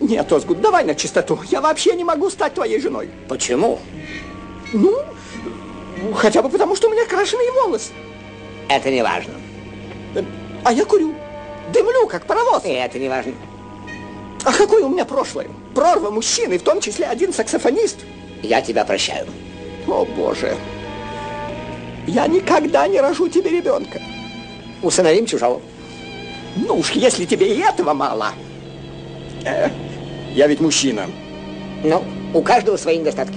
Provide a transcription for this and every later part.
Нет, Озгуд, давай на чистоту. Я вообще не могу стать твоей женой. Почему? Ну, хотя бы потому, что у меня крашеные волосы. Это не важно. А я курю. Дымлю, как паровоз. И это не важно. А какое у меня прошлое? Прорва мужчины, в том числе один саксофонист. Я тебя прощаю. О, Боже. Я никогда не рожу тебе ребенка. Усыновим чужого. Ну уж, если тебе и этого мало. Э, я ведь мужчина. Ну, у каждого свои недостатки.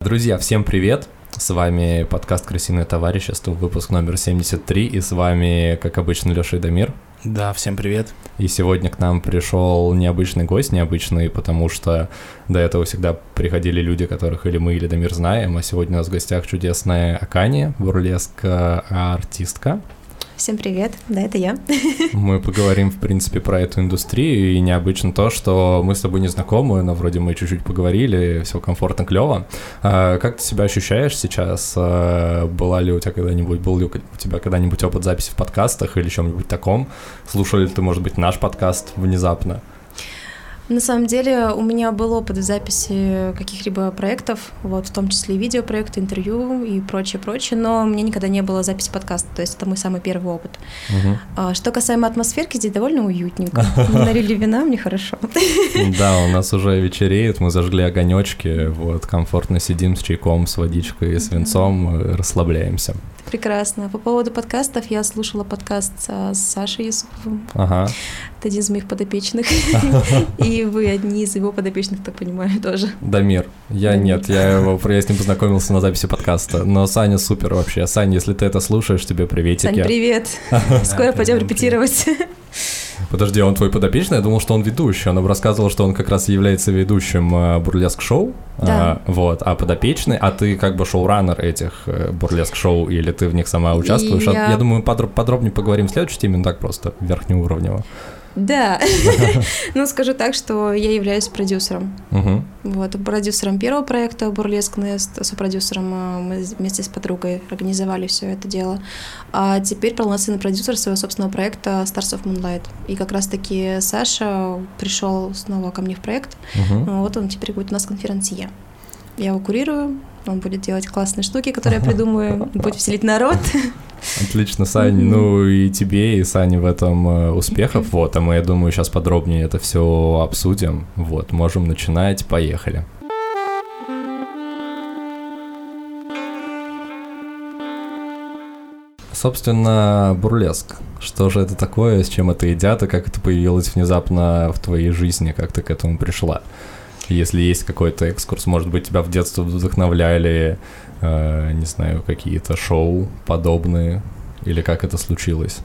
Друзья, всем привет! С вами подкаст «Крысиное товарищество», выпуск номер 73, и с вами, как обычно, Леша и Дамир. Да, всем привет. И сегодня к нам пришел необычный гость, необычный, потому что до этого всегда приходили люди, которых или мы, или Дамир знаем, а сегодня у нас в гостях чудесная Акани, бурлеск-артистка. Всем привет, да, это я. Мы поговорим, в принципе, про эту индустрию, и необычно то, что мы с тобой не знакомы, но вроде мы чуть-чуть поговорили, все комфортно, клево. А, как ты себя ощущаешь сейчас? А, была ли у тебя когда-нибудь, был ли у тебя когда-нибудь опыт записи в подкастах или чем-нибудь таком? Слушали ли ты, может быть, наш подкаст внезапно? На самом деле у меня был опыт в записи каких-либо проектов, вот, в том числе видеопроекты, интервью и прочее, прочее, но мне никогда не было записи подкаста, то есть это мой самый первый опыт. Угу. Что касаемо атмосферки, здесь довольно уютненько. Мы налили вина, мне хорошо. Да, у нас уже вечереет, мы зажгли огонечки, вот, комфортно сидим с чайком, с водичкой, с венцом, расслабляемся. Прекрасно. По поводу подкастов, я слушала подкаст с Сашей Юсуповым. Ага. Это один из моих подопечных. И вы одни из его подопечных, так понимаю, тоже. Дамир. Я нет, я, его, я с ним познакомился на записи подкаста. Но Саня супер вообще. Саня, если ты это слушаешь, тебе приветики. Саня, привет. Скоро пойдем репетировать. Подожди, он твой подопечный? Я думал, что он ведущий. Он нам рассказывал, что он как раз является ведущим э, бурлеск-шоу. Да. А, вот, а подопечный, а ты как бы шоураннер этих э, бурлеск-шоу, или ты в них сама участвуешь? Я, я думаю, мы подробнее поговорим в следующей теме, ну так просто, верхнеуровнево. Да. ну, скажу так, что я являюсь продюсером. Угу. Вот, продюсером первого проекта «Бурлеск Нест», сопродюсером э, мы вместе с подругой организовали все это дело. А теперь полноценный продюсер своего собственного проекта «Stars of Moonlight». И как раз-таки Саша пришел снова ко мне в проект. Угу. Вот он теперь будет у нас конференция. Я его курирую, он будет делать классные штуки, которые я придумаю, будет веселить народ. Отлично, Сань. Ну и тебе, и Сане в этом э, успехов. Вот, а мы, я думаю, сейчас подробнее это все обсудим. Вот, можем начинать. Поехали. Собственно, бурлеск. Что же это такое, с чем это едят, и как это появилось внезапно в твоей жизни, как ты к этому пришла? Если есть какой-то экскурс, может быть, тебя в детстве вдохновляли, э, не знаю, какие-то шоу подобные, или как это случилось?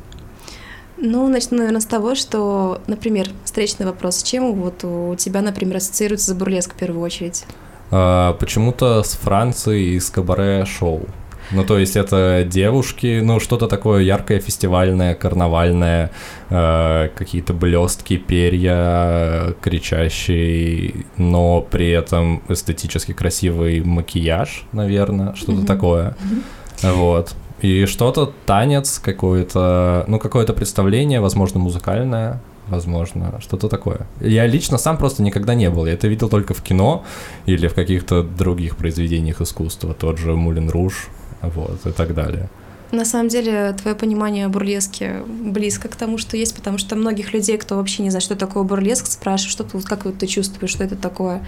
Ну, начну, наверное, с того, что, например, встречный вопрос, с чем вот у тебя, например, ассоциируется бурлеск в первую очередь? А, почему-то с Францией и с кабаре-шоу. Ну, то есть это девушки, ну, что-то такое яркое, фестивальное, карнавальное, э, какие-то блестки, перья, кричащие, но при этом эстетически красивый макияж, наверное, что-то mm-hmm. такое. Mm-hmm. Вот. И что-то, танец какое-то, ну, какое-то представление, возможно, музыкальное, возможно, что-то такое. Я лично сам просто никогда не был. Я это видел только в кино или в каких-то других произведениях искусства. Тот же Мулин Руж, вот, и так далее. На самом деле, твое понимание о бурлеске близко к тому, что есть, потому что многих людей, кто вообще не знает, что такое бурлеск, спрашивают, что ты, как вот ты чувствуешь, что это такое.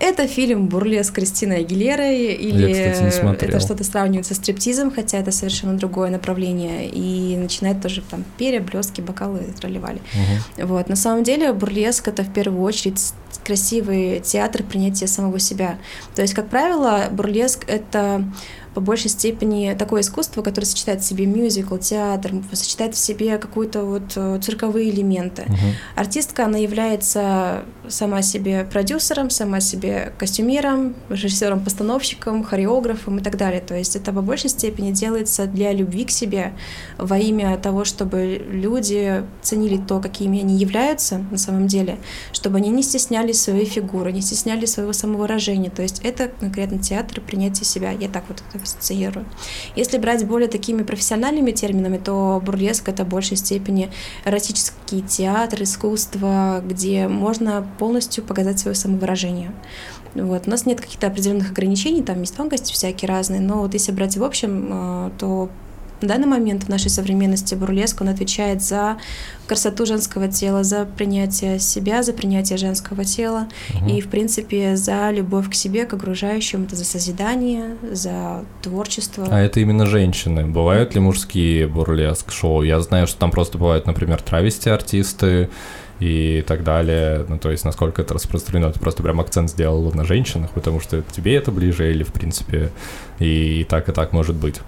Это фильм «Бурлеск» Кристины Агилерой, или Я, кстати, это что-то сравнивается с стриптизом, хотя это совершенно другое направление, и начинает тоже там перья, блестки, бокалы тролливали. Угу. Вот. На самом деле бурлеск — это в первую очередь красивый театр принятия самого себя. То есть, как правило, бурлеск — это по большей степени такое искусство, которое сочетает в себе мюзикл, театр, сочетает в себе какую-то вот э, цирковые элементы. Мгм. Артистка, она является сама себе продюсером, сама себе костюмером, режиссером, постановщиком, хореографом и так далее. То есть это по большей степени делается для любви к себе, во имя того, чтобы люди ценили то, какими они являются на самом деле, чтобы они не стеснялись своей фигуры, не стеснялись своего самовыражения. То есть это конкретно театр и принятие себя. Я так вот это ассоциирую. Если брать более такими профессиональными терминами, то бурлеск — это в большей степени эротический театр, искусство, где можно полностью показать свое самовыражение. Вот. У нас нет каких-то определенных ограничений, там есть тонкости всякие разные, но вот если брать в общем, э, то в данный момент в нашей современности бурлеск, он отвечает за красоту женского тела, за принятие себя, за принятие женского тела и, в принципе, за любовь к себе, к окружающим, это за созидание, за творчество. А это именно женщины. Бывают ли мужские бурлеск-шоу? Я знаю, что там просто бывают, например, травести-артисты и так далее. Ну, то есть, насколько это распространено. Ты просто прям акцент сделал на женщинах, потому что тебе это ближе или, в принципе, и так, и так может быть.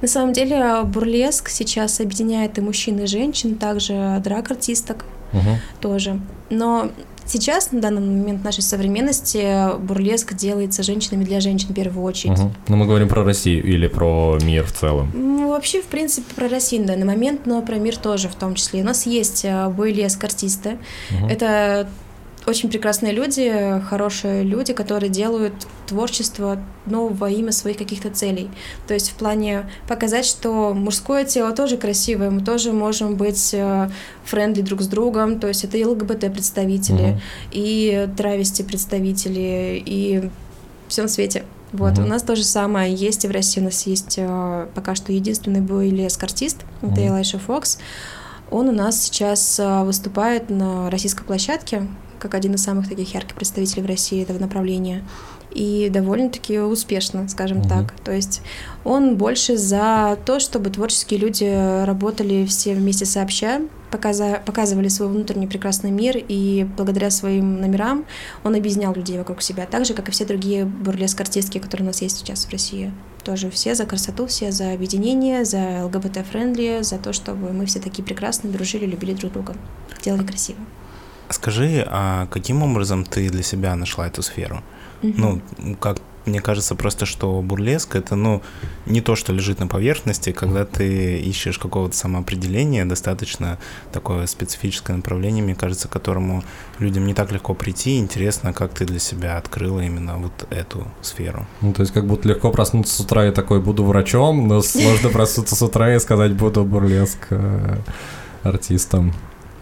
На самом деле бурлеск сейчас объединяет и мужчин, и женщин, также драг-артисток Мгм. тоже. Но сейчас, на данный момент нашей современности, бурлеск делается женщинами для женщин в первую очередь. Мгм. Ну, мы говорим про Россию или про мир в целом. Ну, вообще, в принципе, про Россию на данный момент, но про мир тоже в том числе. У нас есть э, бурлеск-артисты. Мгм. Это очень прекрасные люди, хорошие люди, которые делают творчество, ну, во имя своих каких-то целей. То есть в плане показать, что мужское тело тоже красивое, мы тоже можем быть э, friendly друг с другом, то есть это и ЛГБТ-представители, Мгм. и травести-представители, и все на свете. Вот, Мгм. у нас то же самое есть и в России. У нас есть э, пока что единственный бурлеск-артист, это Мгм. Элайша Фокс. Он у нас сейчас э, выступает на российской площадке, как один из самых таких ярких представителей в России этого направления. И довольно-таки успешно, скажем Мгм. так. То есть он больше за то, чтобы творческие люди работали все вместе сообща, показа- показывали свой внутренний прекрасный мир, и благодаря своим номерам он объединял людей вокруг себя, так же, как и все другие бурлеск-артистки, которые у нас есть сейчас в России. Тоже все за красоту, все за объединение, за ЛГБТ- friendly, за то, чтобы мы все такие прекрасные, дружили, любили друг друга, делали красиво. Скажи, а каким образом ты для себя нашла эту сферу? Ну, как мне кажется просто, что бурлеск это, ну, не то, что лежит на поверхности, когда ты ищешь какого-то самоопределения, достаточно такое специфическое направление, мне кажется, к которому людям не так легко прийти. Интересно, как ты для себя открыла именно вот эту сферу. Ну, то есть как будто легко проснуться с утра и такой буду врачом, но сложно проснуться с утра и сказать буду бурлеск э, артистом.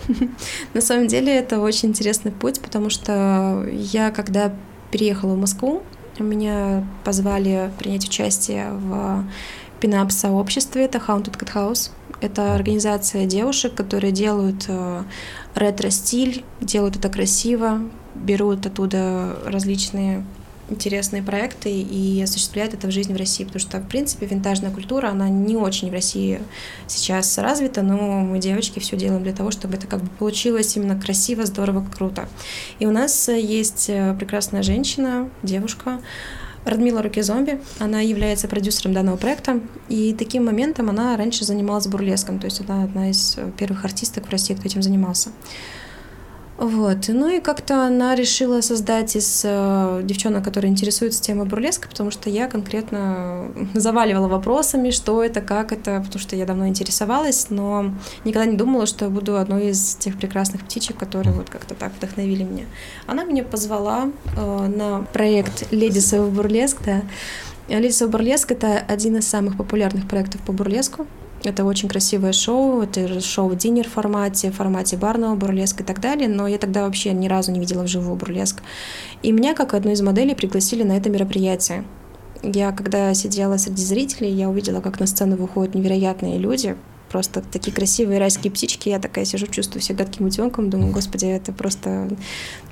На самом деле это очень интересный путь, потому что я, когда переехала в Москву, меня позвали принять участие в пинап-сообществе, это Haunted Cat House. Это организация девушек, которые делают э, ретро-стиль, делают это красиво, берут оттуда различные интересные проекты и осуществляют это в жизни в России, потому что, в принципе, винтажная культура, она не очень в России сейчас развита, но мы, девочки, все делаем для того, чтобы это как бы получилось именно красиво, здорово, круто. И у нас э, есть э, прекрасная женщина, девушка, Радмила Руки Зомби, она является продюсером данного проекта, и таким моментом она раньше занималась бурлеском, то есть она одна из э, первых артисток в России, кто этим занимался. Вот. Ну и как-то она решила создать из э, девчонок, которые интересуются темой бурлеска, потому что я конкретно заваливала вопросами, что это, как это, потому что я давно интересовалась, но никогда не думала, что буду одной из тех прекрасных птичек, которые вот как-то так вдохновили меня. Она меня позвала э, на проект of Burlesque, да. Of Burlesque — это один из самых популярных проектов по бурлеску. Это очень красивое шоу, это шоу в динер формате, в формате барного бурлеска и так далее, но я тогда вообще ни разу не видела вживую бурлеск. И меня, как одну из моделей, пригласили на это мероприятие. Я, когда сидела среди зрителей, я увидела, как на сцену выходят невероятные люди, просто такие красивые райские птички. Я такая сижу, чувствую себя гадким утенком, думаю, господи, это просто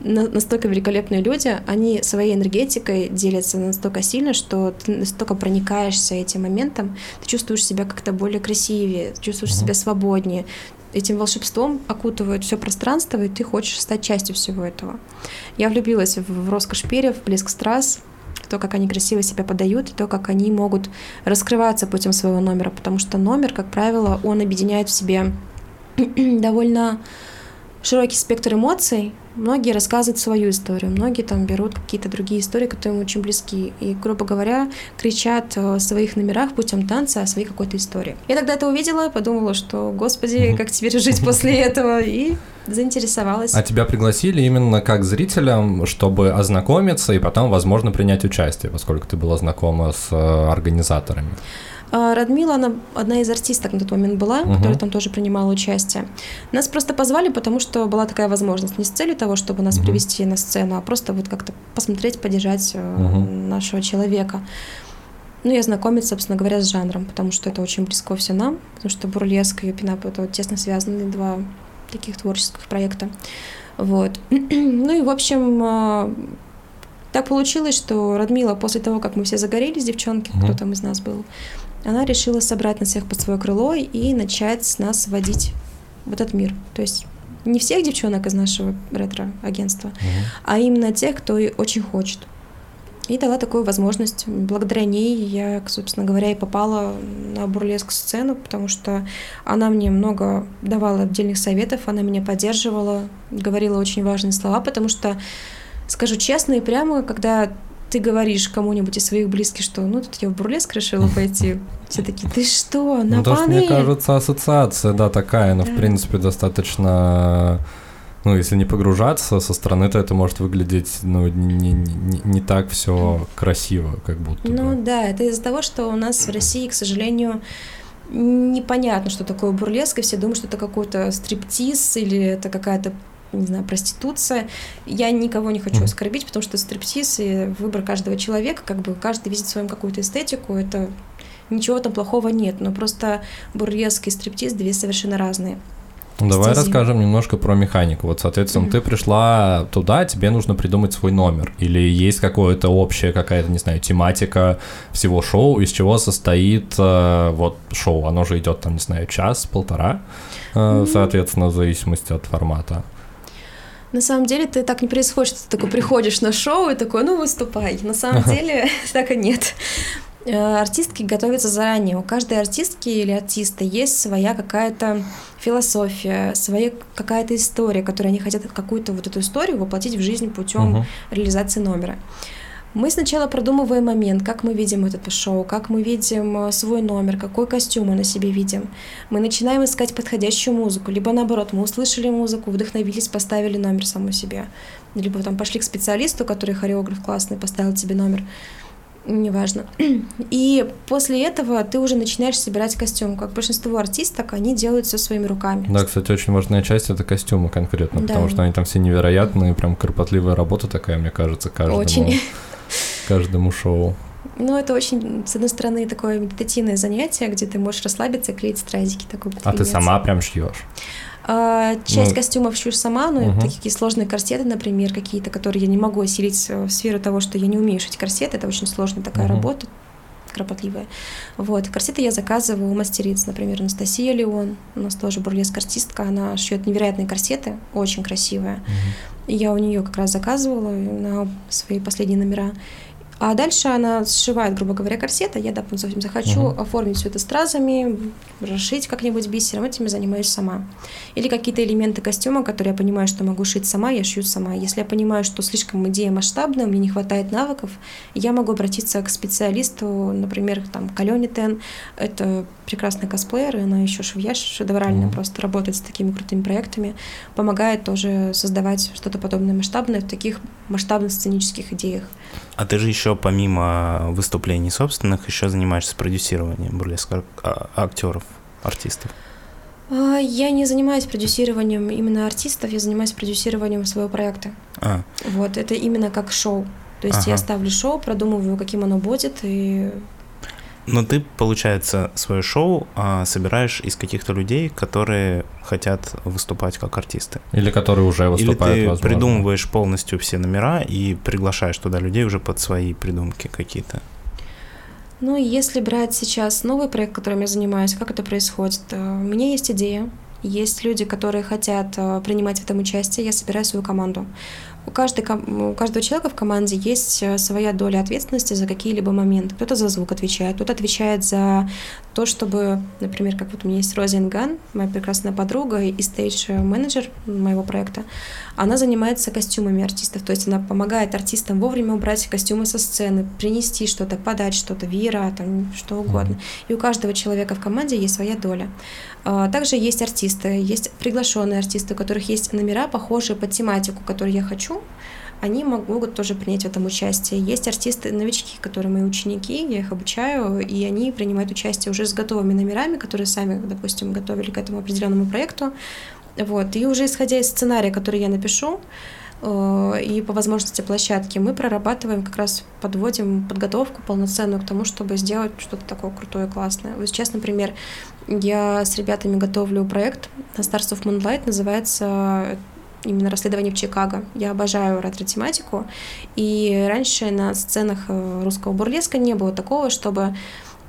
на- настолько великолепные люди. Они своей энергетикой делятся настолько сильно, что ты настолько проникаешься этим моментом, ты чувствуешь себя как-то более красивее, чувствуешь себя свободнее. Этим волшебством окутывает все пространство, и ты хочешь стать частью всего этого. Я влюбилась в, в роскошь перьев, в блеск страз, то, как они красиво себя подают, и то, как они могут раскрываться путем своего номера, потому что номер, как правило, он объединяет в себе довольно широкий спектр эмоций. Многие рассказывают свою историю, многие там берут какие-то другие истории, которые им очень близки. И, грубо говоря, кричат о своих номерах путем танца о своей какой-то истории. Я тогда это увидела, подумала, что, господи, как теперь жить после этого, и заинтересовалась. А тебя пригласили именно как зрителям, чтобы ознакомиться и потом, возможно, принять участие, поскольку ты была знакома с э, организаторами. А, Радмила, она одна из артисток на тот момент была, угу. которая там тоже принимала участие. Нас просто позвали, потому что была такая возможность. Не с целью того, чтобы нас угу. привести на сцену, а просто вот как-то посмотреть, поддержать угу. нашего человека. Ну и ознакомиться, собственно говоря, с жанром, потому что это очень близко все нам, потому что бурлеск и пинап — это вот тесно связанные два таких творческих проекта. Вот. ну и, в общем, а, так получилось, что Радмила после того, как мы все загорелись, девчонки, mm-hmm. кто там из нас был, она решила собрать нас всех под свое крыло и начать нас вводить в этот мир. То есть не всех девчонок из нашего ретро-агентства, угу. а именно тех, кто и очень хочет. И дала такую возможность. Благодаря ней я, собственно говоря, и попала на бурлеск сцену, потому что она мне много давала отдельных советов, она меня поддерживала, говорила очень важные слова, потому что, скажу честно и прямо, когда ты говоришь кому-нибудь из своих близких, что ну тут я в бурлеск решила пойти, все такие, ты что, на ну, то, что, мне кажется, ассоциация, да, такая, но, да. в принципе, достаточно ну, если не погружаться со стороны, то это может выглядеть, ну, не, не, не так все красиво, как будто. Ну бы. да, это из-за того, что у нас в России, к сожалению, непонятно, что такое бурлеск, и все думают, что это какой-то стриптиз или это какая-то не знаю, проституция. Я никого не хочу оскорбить, потому что стриптиз и выбор каждого человека, как бы каждый видит свою какую-то эстетику, это ничего там плохого нет, но просто бурлеск и стриптиз две совершенно разные. Ну, давай стези. расскажем немножко про механику. Вот, соответственно, mm-hmm. ты пришла туда, тебе нужно придумать свой номер. Или есть какое-то общая какая-то, не знаю, тематика всего шоу, из чего состоит э, вот шоу. Оно же идет там, не знаю, час, полтора, э, mm-hmm. соответственно, в зависимости от формата. На самом деле ты так не происходит, что ты такой приходишь на шоу и такой, ну выступай. На самом деле так и нет. Э, артистки готовятся заранее. У каждой артистки или артиста есть своя какая-то философия, своя какая-то история, которую они хотят какую-то вот эту историю воплотить в жизнь путем uh-huh. реализации номера. Мы сначала продумываем момент, как мы видим это шоу, как мы видим э, свой номер, какой костюм мы на себе видим. Мы начинаем искать подходящую музыку, либо наоборот, мы услышали музыку, вдохновились, поставили номер саму себе. Либо там пошли к специалисту, который хореограф классный, поставил тебе номер неважно. И после этого ты уже начинаешь собирать костюм. Как большинство артисток, они делают все своими руками. Да, кстати, очень важная часть это костюмы конкретно, да. потому что они там все невероятные, прям кропотливая работа такая, мне кажется, каждому. Очень каждому шоу. Ну, это очень, с одной стороны, такое медитативное занятие, где ты можешь расслабиться и клеить стразики. Такой а ты сама прям шьешь? А, часть ну, костюмов шью сама, но угу. такие сложные корсеты, например, какие-то, которые я не могу осилить в сферу того, что я не умею шить корсеты. Это очень сложная такая угу. работа, кропотливая. Вот. Корсеты я заказываю у мастериц, например, Анастасия Леон, у нас тоже бурлеск-артистка, она шьет невероятные корсеты, очень красивые. Угу. И я у нее как раз заказывала на свои последние номера. А дальше она сшивает, грубо говоря, корсет, а я, допустим, захочу uh-huh. оформить все это стразами, расшить как-нибудь бисером, этим я занимаюсь сама. Или какие-то элементы костюма, которые я понимаю, что могу шить сама, я шью сама. Если я понимаю, что слишком идея масштабная, мне не хватает навыков, я могу обратиться к специалисту, например, там, к Алене Тен. Это прекрасный косплеер, и она еще швея шедевральная, uh-huh. просто работает с такими крутыми проектами, помогает тоже создавать что-то подобное масштабное в таких масштабных сценических идеях. А ты же еще помимо выступлений собственных еще занимаешься продюсированием бурлеск а, актеров, артистов? А, я не занимаюсь продюсированием именно артистов, я занимаюсь продюсированием своего проекта. А. Вот, это именно как шоу. То есть ага. я ставлю шоу, продумываю, каким оно будет, и но ты, получается, свое шоу а, собираешь из каких-то людей, которые хотят выступать как артисты. Или которые уже выступают, Или ты возможно. придумываешь полностью все номера и приглашаешь туда людей уже под свои придумки какие-то. Ну, если брать сейчас новый проект, которым я занимаюсь, как это происходит? Э, у меня есть идея, есть люди, которые хотят э, принимать в этом участие, я собираю свою команду. У, каждой, у каждого человека в команде есть э, своя доля ответственности за какие-либо моменты. Кто-то за звук отвечает, кто-то отвечает за то, чтобы, например, как вот у меня есть Розинган, моя прекрасная подруга и стейдж-менеджер моего проекта, она занимается костюмами артистов, то есть она помогает артистам вовремя убрать костюмы со сцены, принести что-то, подать что-то, веера, там, что угодно. И у каждого человека в команде есть своя доля. А, также есть артисты, есть приглашенные артисты, у которых есть номера, похожие по тематику, которую я хочу, они могут тоже принять в этом участие. Есть артисты-новички, которые мои ученики, я их обучаю, и они принимают участие уже с готовыми номерами, которые сами, допустим, готовили к этому определенному проекту. Вот. И уже исходя из сценария, который я напишу, э, и по возможности площадки мы прорабатываем, как раз подводим подготовку полноценную к тому, чтобы сделать что-то такое крутое, классное. Вот сейчас, например, я с ребятами готовлю проект на Stars of Moonlight, называется именно расследование в Чикаго. Я обожаю ретро-тематику, и раньше на сценах э, русского бурлеска не было такого, чтобы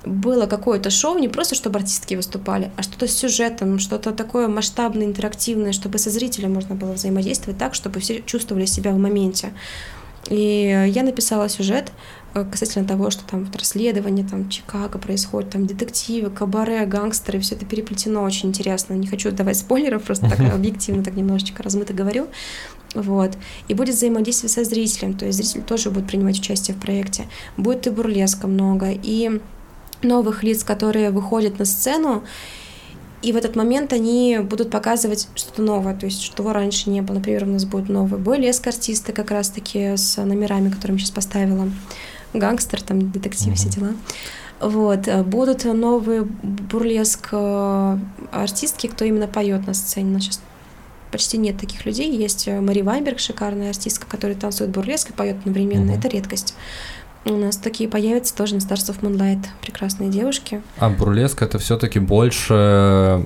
было какое-то шоу, не просто чтобы артистки выступали, а что-то с сюжетом, что-то такое масштабное, интерактивное, чтобы со зрителем можно было взаимодействовать так, чтобы все чувствовали себя в моменте. И я написала сюжет касательно того, что там вот расследование, там Чикаго происходит, там детективы, кабаре, гангстеры, все это переплетено очень интересно. Не хочу давать спойлеров, просто так объективно, так немножечко размыто говорю. Вот. И будет взаимодействие со зрителем, то есть зритель тоже будет принимать участие в проекте. Будет и бурлеска много, и новых лиц, которые выходят на сцену, и в этот момент они будут показывать что-то новое, то есть что раньше не было. Например, у нас будет новый бойлеск артисты как раз-таки с номерами, которые я сейчас поставила. Гангстер, там, детектив, mm-hmm. все дела. Вот. Будут новые бурлеск э, артистки, кто именно поет на сцене. У нас сейчас почти нет таких людей. Есть Мари Вайнберг, шикарная артистка, которая танцует бурлеск и поет одновременно. Mm-hmm. Это редкость. У нас такие появятся тоже на Stars of Moonlight. Прекрасные девушки. А бурлеск это все-таки больше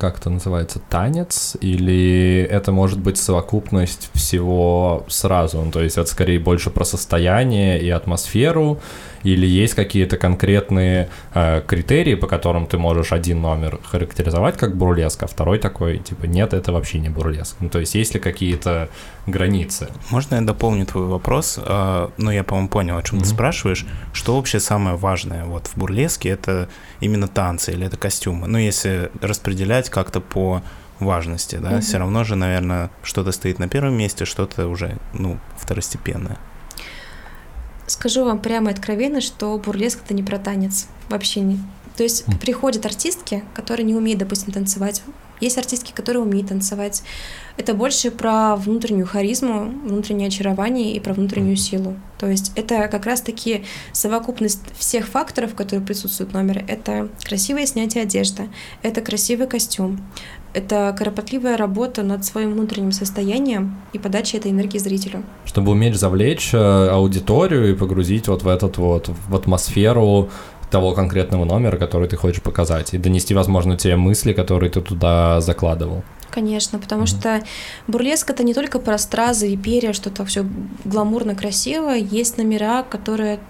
как это называется, танец, или это может быть совокупность всего сразу? Ну, то есть это скорее больше про состояние и атмосферу, или есть какие-то конкретные э, критерии, по которым ты можешь один номер характеризовать как бурлеск, а второй такой, типа, нет, это вообще не бурлеск. Ну, то есть есть ли какие-то границы? Можно я дополню твой вопрос? Э, ну, я, по-моему, понял, о чем mm-hmm. ты спрашиваешь. Что вообще самое важное вот в бурлеске? Это именно танцы или это костюмы? Ну, если распределять как-то по важности, да, mm-hmm. все равно же, наверное, что-то стоит на первом месте, что-то уже, ну, второстепенное. Скажу вам прямо откровенно, что бурлеск это не про танец. Вообще не. То есть mm. приходят артистки, которые не умеют, допустим, танцевать. Есть артистки, которые умеют танцевать. Это больше про внутреннюю харизму, внутреннее очарование и про внутреннюю силу. То есть это как раз-таки совокупность всех факторов, которые присутствуют в номере. Это красивое снятие одежды, это красивый костюм, это кропотливая работа над своим внутренним состоянием и подача этой энергии зрителю. Чтобы уметь завлечь э, аудиторию и погрузить вот в этот вот, в атмосферу того конкретного номера, который ты хочешь показать, и донести, возможно, те мысли, которые ты туда закладывал. Конечно, потому mm-hmm. что бурлеск это не только про стразы и перья, что-то все гламурно красиво. Есть номера, которые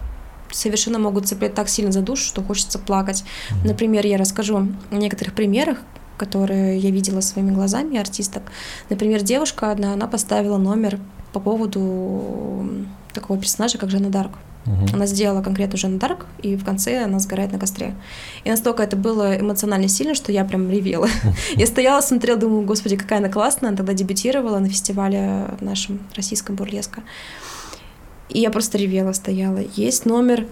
совершенно могут цеплять так сильно за душу, что хочется плакать. Mm-hmm. Например, я расскажу о некоторых примерах, которые я видела своими глазами артисток. Например, девушка одна, она поставила номер по поводу такого персонажа, как Жанна Дарк. Угу. Она сделала конкретно Жанну Дарк, и в конце она сгорает на костре. И настолько это было эмоционально сильно, что я прям ревела. Я стояла, смотрела, думаю, господи, какая она классная. Она тогда дебютировала на фестивале нашем российском бурлеска. И я просто ревела, стояла. Есть номер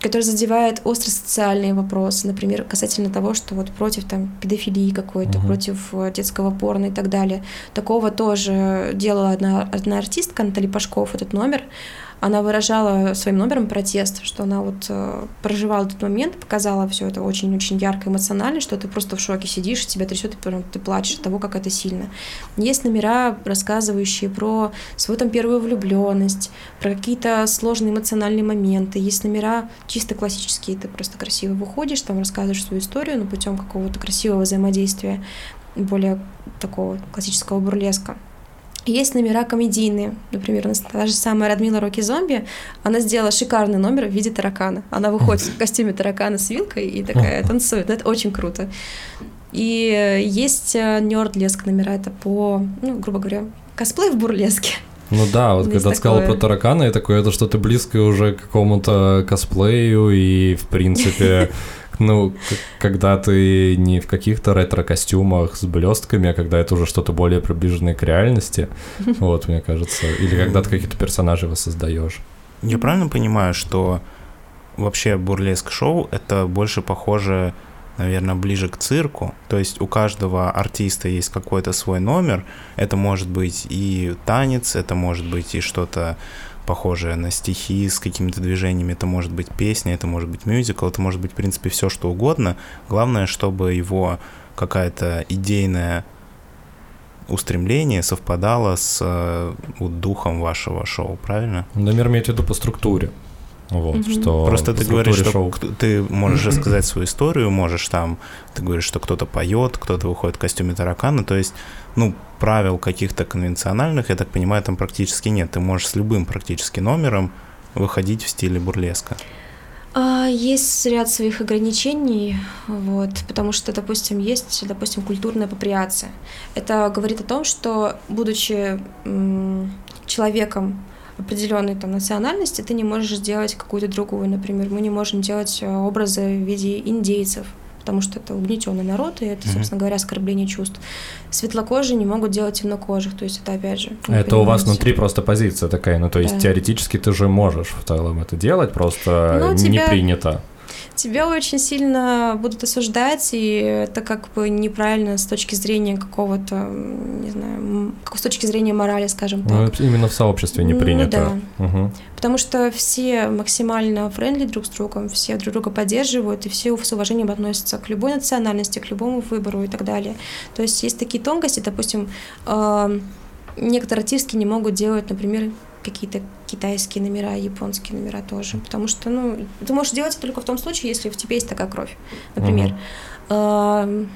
который задевает острые социальные вопросы, например, касательно того, что вот против там педофилии какой-то, угу. против э, детского порно и так далее. Такого тоже делала одна, одна артистка, Наталья Пашков, этот номер она выражала своим номером протест, что она вот э, проживала этот момент, показала все это очень-очень ярко, эмоционально, что ты просто в шоке сидишь, тебя трясет, и прям ты плачешь от того, как это сильно. Есть номера, рассказывающие про свою там первую влюбленность, про какие-то сложные эмоциональные моменты. Есть номера чисто классические, ты просто красиво выходишь, там рассказываешь свою историю, но путем какого-то красивого взаимодействия, более такого классического бурлеска. Есть номера комедийные. Например, та же самая Радмила Роки Зомби, она сделала шикарный номер в виде таракана. Она выходит в костюме таракана с вилкой и такая танцует. Это очень круто. И есть э, нерд леск номера, это по, ну, грубо говоря, косплей в бурлеске. Ну да, вот когда ты сказал такое. про таракана, я такой, это что-то близкое уже к какому-то косплею, и, в принципе, ну, когда ты не в каких-то ретро-костюмах с блестками, а когда это уже что-то более приближенное к реальности, вот, мне кажется, или когда ты каких-то персонажей воссоздаешь. Я правильно понимаю, что вообще бурлеск-шоу это больше похоже, наверное, ближе к цирку? То есть у каждого артиста есть какой-то свой номер. Это может быть и танец, это может быть и что-то похожее на стихи с какими-то движениями, это может быть песня, это может быть мюзикл, это может быть, в принципе, все что угодно. Главное, чтобы его какая-то идейная устремление совпадало с э, вот духом вашего шоу, правильно? Номер имеет в виду по структуре. Вот, Мгм. что Просто ты говоришь, что шоу. ты можешь рассказать свою историю, можешь там, ты говоришь, что кто-то поет, кто-то выходит в костюме таракана, то есть, ну, правил каких-то конвенциональных, я так понимаю, там практически нет. Ты можешь с любым практически номером выходить в стиле бурлеска. А, Есть ряд своих ограничений, вот, потому что, допустим, есть, допустим, культурная апроприация. Это говорит о том, что, будучи м, человеком определенной там национальности, ты не можешь сделать какую-то другую. Например, мы не можем делать э, образы в виде индейцев, потому что это угнетенный народ, и это, собственно говоря, оскорбление чувств. Светлокожие не могут делать темнокожих, то есть это опять же... вы Это у вас понимаете. внутри просто позиция такая, ну то есть Да. теоретически ты же можешь в целом это делать, просто Ну, не тебя- принято. Тебя очень сильно будут осуждать, и это как бы неправильно с точки зрения какого-то, не знаю, с точки зрения морали, скажем так. Ну, именно в сообществе не Ну, принято. Мгм. Потому что все максимально френдли друг с другом, все друг друга поддерживают, и все с уважением относятся к любой национальности, к любому выбору и так далее. То есть есть такие тонкости, допустим, э, некоторые артистки не могут делать, например, какие-то китайские номера, японские номера тоже, потому что, ну, ты можешь делать только в том случае, если в тебе есть такая кровь, например. Эм,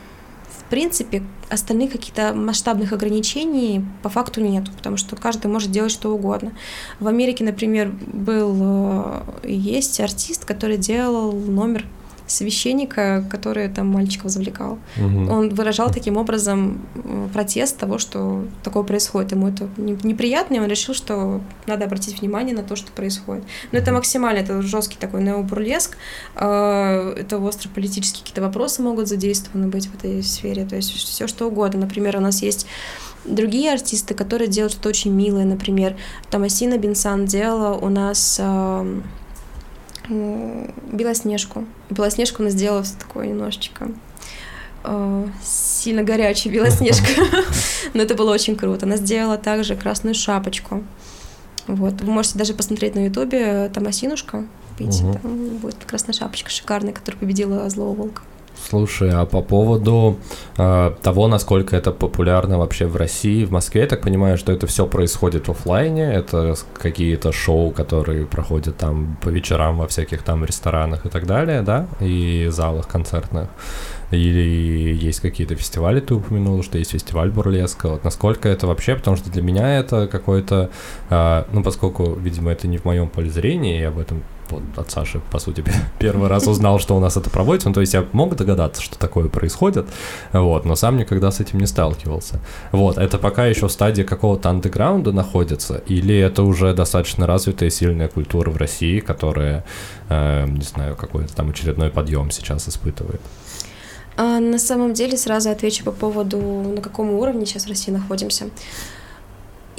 В принципе, остальных каких-то масштабных ограничений по факту нету, потому что каждый может делать что угодно. В Америке, например, был э, есть артист, который делал номер священника, который там мальчиков завлекал. Мгм. Он выражал таким образом протест того, что такое происходит. Ему это не- неприятно, и он решил, что надо обратить внимание на то, что происходит. Но это максимально, это жесткий такой необурлеск. Э, Это остро-политические какие-то вопросы могут задействованы быть в этой сфере. То есть все что угодно. Например, у нас есть другие артисты, которые делают что-то очень милое. Например, Томасина Бенсан делала у нас Белоснежку. Белоснежку она сделала такое немножечко э, сильно горячая Белоснежка. Но это было очень круто. Она сделала также красную шапочку. Вот. Вы можете даже посмотреть на ютубе Томасинушка. Видите, Мгм. там будет красная шапочка шикарная, которая победила злого волка. Слушай, а по поводу э, того, насколько это популярно вообще в России, в Москве, я так понимаю, что это все происходит в оффлайне, это какие-то шоу, которые проходят там по вечерам во всяких там ресторанах и так далее, да, и залах концертных. Или есть какие-то фестивали, ты упомянул, что есть фестиваль бурлеска. Вот насколько это вообще, потому что для меня это какой-то, э, ну, поскольку, видимо, это не в моем поле зрения, я об этом вот от Саши, по сути, первый раз узнал, что у нас это проводится. Ну, то есть я мог догадаться, что такое происходит, вот, но сам никогда с этим не сталкивался. Вот, это пока еще в стадии какого-то андеграунда находится, или это уже достаточно развитая сильная культура в России, которая, э, не знаю, какой-то там очередной подъем сейчас испытывает? А на самом деле сразу отвечу по поводу, на каком уровне сейчас в России находимся.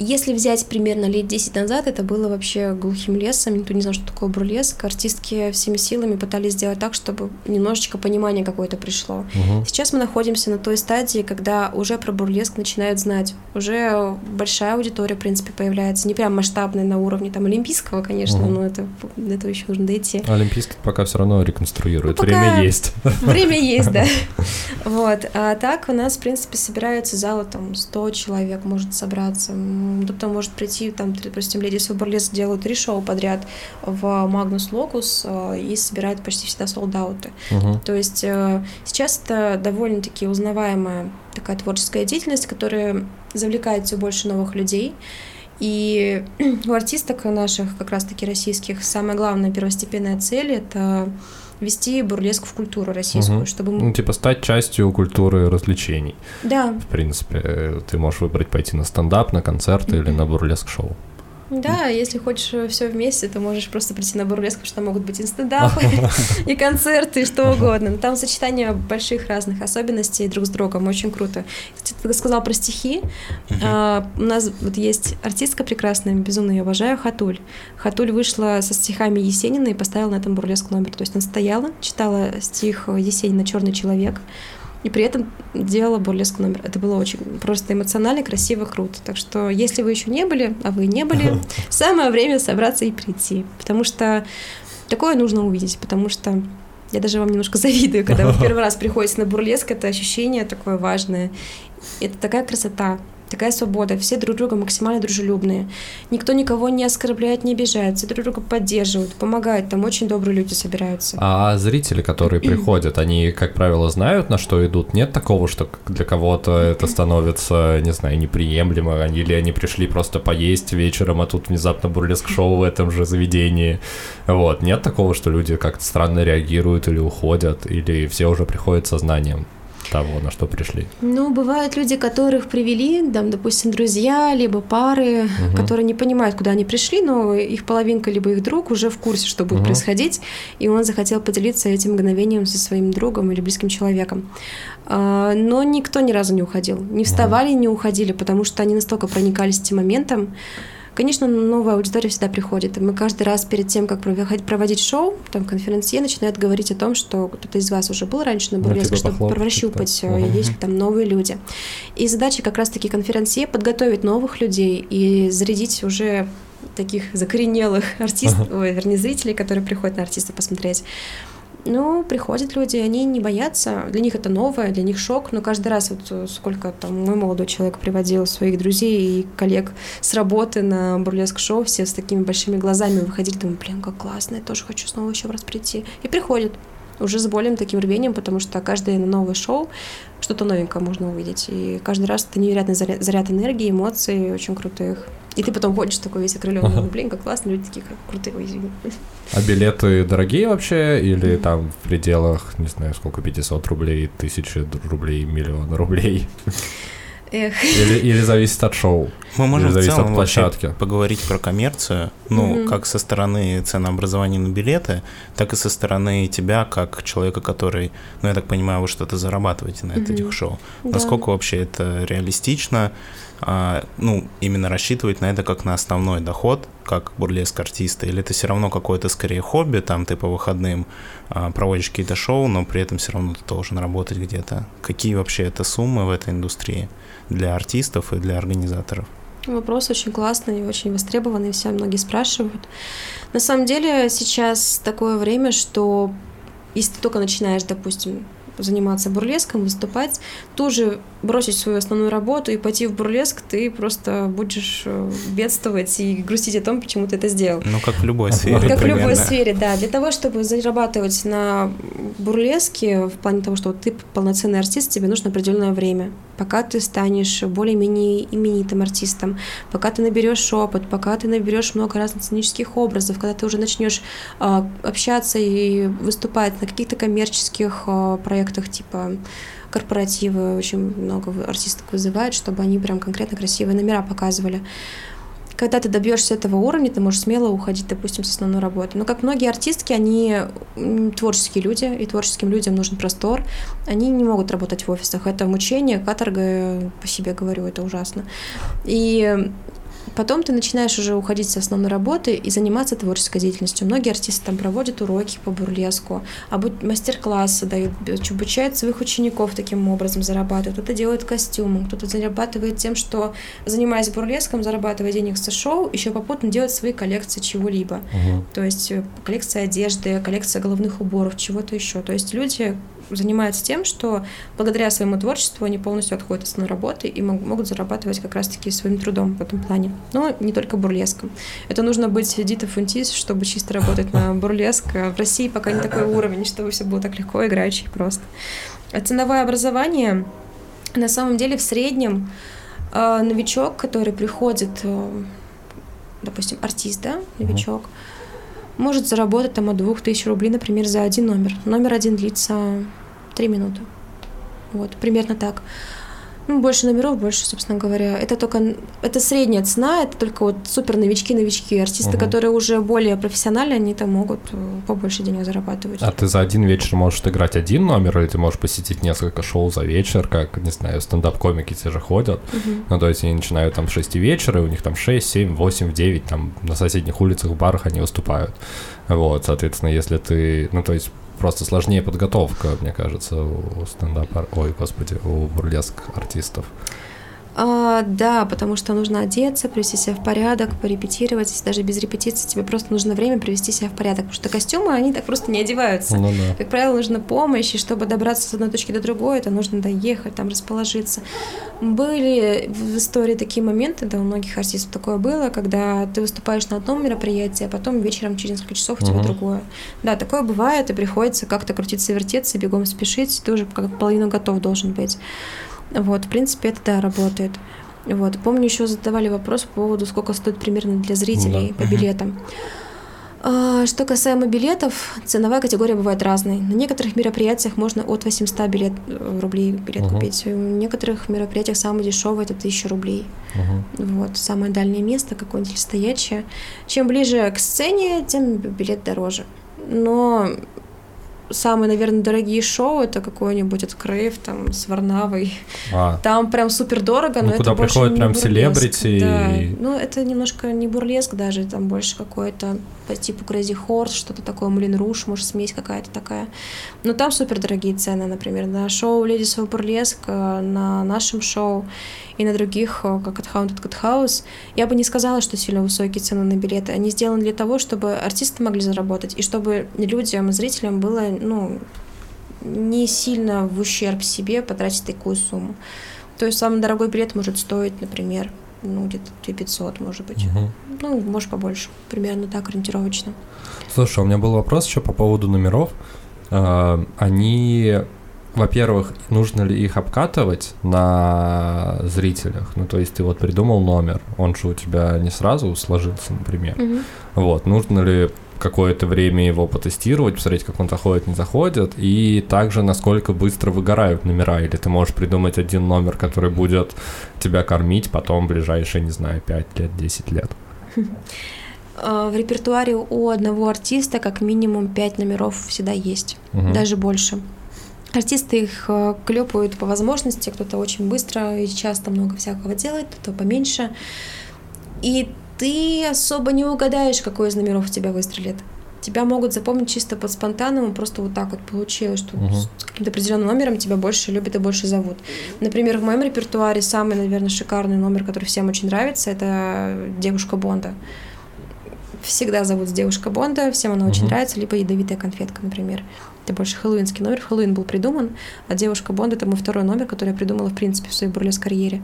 Если взять примерно лет 10 назад, это было вообще глухим лесом, никто не знал, что такое бурлеск. Артистки всеми силами пытались сделать так, чтобы немножечко понимание какое-то пришло. Мгм. Сейчас мы находимся на той стадии, когда уже про бурлеск начинают знать. Уже большая аудитория, в принципе, появляется. Не прям масштабная на уровне там олимпийского, конечно, Мгм. но это до этого еще нужно дойти. Олимпийский пока все равно реконструирует. Ну, Время есть. Время есть, да. Вот. А так у нас, в принципе, собираются залы, там, 100 человек может собраться. Кто-то может прийти, там, допустим, Леди Субурлес делают три шоу подряд в Магнус Локус э, и собирают почти всегда солдауты. Мгм. То есть э, сейчас это довольно-таки узнаваемая такая творческая деятельность, которая завлекает все больше новых людей. И у артисток наших, как раз-таки российских, самая главная первостепенная цель — это ввести бурлеск в культуру российскую, Мгм. чтобы... Ну, типа стать частью культуры развлечений. Да, В принципе, э, ты можешь выбрать пойти на стендап, на концерт или на бурлеск-шоу. Да, если хочешь все вместе, то можешь просто прийти на бурлеск, потому что там могут быть и стендапы, и концерты, и что угодно. Но Там сочетание больших разных особенностей друг с другом, очень круто. Кстати, ты сказал про стихи. А, У нас вот есть артистка прекрасная, безумно ее обожаю, Хатуль. Хатуль вышла со стихами Есенина и поставила на этом бурлеск номер. То есть она стояла, читала стих Есенина «Черный человек», и при этом делала бурлеск номер. Это было очень просто эмоционально, красиво, круто. Так что, если вы еще не были, а вы не были, самое время собраться и прийти. Потому что такое нужно увидеть, потому что я даже вам немножко завидую, когда вы в первый раз приходите на бурлеск, это ощущение такое важное. Это такая красота, такая свобода, все друг друга максимально дружелюбные. Никто никого не оскорбляет, не обижает, все друг друга поддерживают, помогают, там очень добрые люди собираются. А зрители, которые приходят, они, как правило, знают, на что идут? Нет такого, что для кого-то это становится, не знаю, неприемлемо, или они пришли просто поесть вечером, а тут внезапно бурлеск-шоу в этом же заведении. Вот. Нет такого, что люди как-то странно реагируют или уходят, или все уже приходят со знанием того, на что пришли. Ну, бывают люди, которых привели, там, допустим, друзья, либо пары, Мгм. которые не понимают, куда они пришли, но их половинка, либо их друг уже в курсе, что будет Мгм. происходить, и он захотел поделиться этим мгновением со своим другом или близким человеком. А, Но никто ни разу не уходил. Не вставали, не уходили, потому что они настолько проникались этим моментом. Конечно, новая аудитория всегда приходит. Мы каждый раз перед тем, как проводить- шоу, там конференция начинает говорить о том, что кто-то из вас уже был раньше на бурлеске, чтобы похлопать, прощупать, типа. есть там новые люди. И задача как раз-таки конференции подготовить новых людей и зарядить уже таких закоренелых артистов, ой, вернее, зрителей, которые приходят на артиста посмотреть. Ну, приходят люди, они не боятся, для них это новое, для них шок, но каждый раз, вот э, сколько там мой молодой человек приводил своих друзей и коллег с работы на бурлеск-шоу, все с такими большими глазами выходили, думаю, блин, как классно, я тоже хочу снова еще раз прийти. И приходят уже с более таким рвением, потому что каждое новое шоу что-то новенькое можно увидеть. И каждый раз это невероятный заряд, заряд энергии, эмоций, очень крутых. И ты потом ходишь такой весь окрыленный, Ага. блин, как классно, люди такие как крутые, ой, извини. А билеты дорогие вообще? Или там в пределах, не знаю, сколько, 500 рублей, тысячи рублей, миллион рублей? Эх. Или, или зависит от шоу? Мы можем Или в целом от площадки? поговорить про коммерцию, ну, Мгм. как со стороны ценообразования на билеты, так и со стороны тебя, как человека, который, ну, я так понимаю, вы что-то зарабатываете на Мгм. этих шоу. Да. Насколько вообще это реалистично, а, ну, именно рассчитывать на это как на основной доход, как бурлеск артиста, или это все равно какое-то скорее хобби, там ты по выходным а, проводишь какие-то шоу, но при этом все равно ты должен работать где-то. Какие вообще это суммы в этой индустрии для артистов и для организаторов? Вопрос очень классный и очень востребованный, все многие спрашивают. На самом деле сейчас такое время, что если ты только начинаешь, допустим, заниматься бурлеском, выступать, тут же бросить свою основную работу и пойти в бурлеск, ты просто будешь э, бедствовать и грустить о том, почему ты это сделал. Ну, как в любой сфере. Как в любой примерно. сфере, да. Для того, чтобы зарабатывать на бурлеске, в плане того, что ты полноценный артист, тебе нужно определенное время. Пока ты станешь более-менее именитым артистом, пока ты наберешь опыт, пока ты наберешь много разных сценических образов, когда ты уже начнешь а, общаться и выступать на каких-то коммерческих а, проектах, типа корпоративы, очень много артисток вызывают, чтобы они прям конкретно красивые номера показывали когда ты добьешься этого уровня, ты можешь смело уходить, допустим, с основной работы. Но как многие артистки, они творческие люди, и творческим людям нужен простор. Они не могут работать в офисах. Это мучение, каторга, по себе говорю, это ужасно. И Потом ты начинаешь уже уходить с основной работы и заниматься творческой деятельностью. Многие артисты там проводят уроки по бурлеску, обу- мастер-классы дают, обучают своих учеников таким образом зарабатывают. Кто-то делает костюмы, кто-то зарабатывает тем, что, занимаясь бурлеском, зарабатывая денег со шоу, еще попутно делает свои коллекции чего-либо. Мгм. То есть э, коллекция одежды, коллекция головных уборов, чего-то еще. То есть люди занимаются тем, что благодаря своему творчеству они полностью отходят от основной работы и мог- могут зарабатывать как раз-таки своим трудом в этом плане. Но не только бурлеском. Это нужно быть Дита Фунтис, чтобы чисто работать на бурлеск. В России пока не такой уровень, чтобы все было так легко, играючи и просто. А ценовое образование на самом деле в среднем э, новичок, который приходит, э, допустим, артист, да, новичок, может заработать там от 2000 рублей, например, за один номер. Номер один длится 3 минуты. Вот, примерно так. Ну, больше номеров, больше, собственно говоря. Это только это средняя цена, это только вот супер новички, новички. Артисты, Мгм. которые уже более профессиональные, они там могут э, побольше денег зарабатывать. А ты за один вечер можешь играть один номер, или ты можешь посетить несколько шоу за вечер, как, не знаю, стендап-комики те же ходят. Мгм. Ну, то есть они начинают там с 6 вечера, и у них там 6, 7, 8, 9, там на соседних улицах, в барах они выступают. Вот, соответственно, если ты, ну, то есть просто сложнее подготовка, мне кажется, у стендапа, ой, господи, у бурлеск артистов. А, да, потому что нужно одеться, привести себя в порядок, порепетировать. Даже без репетиции тебе просто нужно время привести себя в порядок. Потому что костюмы, они так просто не одеваются. Ну да. Как правило, нужна помощь, и чтобы добраться с одной точки до другой, это нужно доехать, там расположиться. Были в истории такие моменты, да, у многих артистов такое было, когда ты выступаешь на одном мероприятии, а потом вечером через несколько часов у тебя Мгм. другое. Да, такое бывает, и приходится как-то крутиться, вертеться, бегом спешить, ты уже как половину готов должен быть. Вот, в принципе, это да, работает. Вот. Помню, еще задавали вопрос по поводу, сколько стоит примерно для зрителей Да. по билетам. А, Что касаемо билетов, ценовая категория бывает разной. На некоторых мероприятиях можно от 800 билет, э, рублей билет Мгм. купить. На некоторых мероприятиях самое дешевое это 1000 рублей. Мгм. Вот, самое дальнее место, какое-нибудь стоячее. Чем ближе к сцене, тем билет дороже. Но самые, наверное, дорогие шоу это какой-нибудь от Крейв, там, с Варнавой. А, Там прям супер дорого, Ну, но куда это приходят не прям бурлеск. селебрити Да. и- Ну, это немножко не бурлеск даже, там больше какое-то по типу Crazy Horse, что-то такое, Мулин Руш, может, смесь какая-то такая. Но там супер дорогие цены, например, на шоу of Burlesque, э, на нашем шоу и на других, э, как от Haunted Cut House. Я бы не сказала, что сильно высокие цены на билеты. Они сделаны для того, чтобы артисты могли заработать, и чтобы людям, зрителям было, ну, не сильно в ущерб себе потратить такую сумму. То есть самый дорогой билет может стоить, например, ну, где-то 2500, может быть. мгм. Ну, может, побольше. Примерно так, ориентировочно. Слушай, у меня был вопрос еще по поводу номеров. А, Они, во-первых, нужно ли их обкатывать на зрителях? Ну, то есть ты вот придумал номер, он же у тебя не сразу сложился, например. Мгм. Вот, нужно ли какое-то время его потестировать, посмотреть, как он заходит, не заходит, и также насколько быстро выгорают номера, или ты можешь придумать один номер, который будет тебя кормить потом ближайшие, не знаю, 5 лет, 10 лет. А, В репертуаре у одного артиста как минимум 5 номеров всегда есть, Мгм. даже больше. Артисты их э, клепают по возможности, кто-то очень быстро и часто много всякого делает, кто-то поменьше. И ты особо не угадаешь, какой из номеров у тебя выстрелит. Тебя могут запомнить чисто под спонтанным, просто вот так вот получилось, что Мгм. с каким-то определенным номером тебя больше любят и больше зовут. Например, в моем репертуаре самый, наверное, шикарный номер, который всем очень нравится, это «Девушка Бонда». Всегда зовут «Девушка Бонда», всем она очень Мгм. нравится, либо «Ядовитая конфетка», например. Это больше хэллоуинский номер, в Хэллоуин был придуман, а «Девушка Бонда» — это мой второй номер, который я придумала, в принципе, в своей бурлеск-карьере.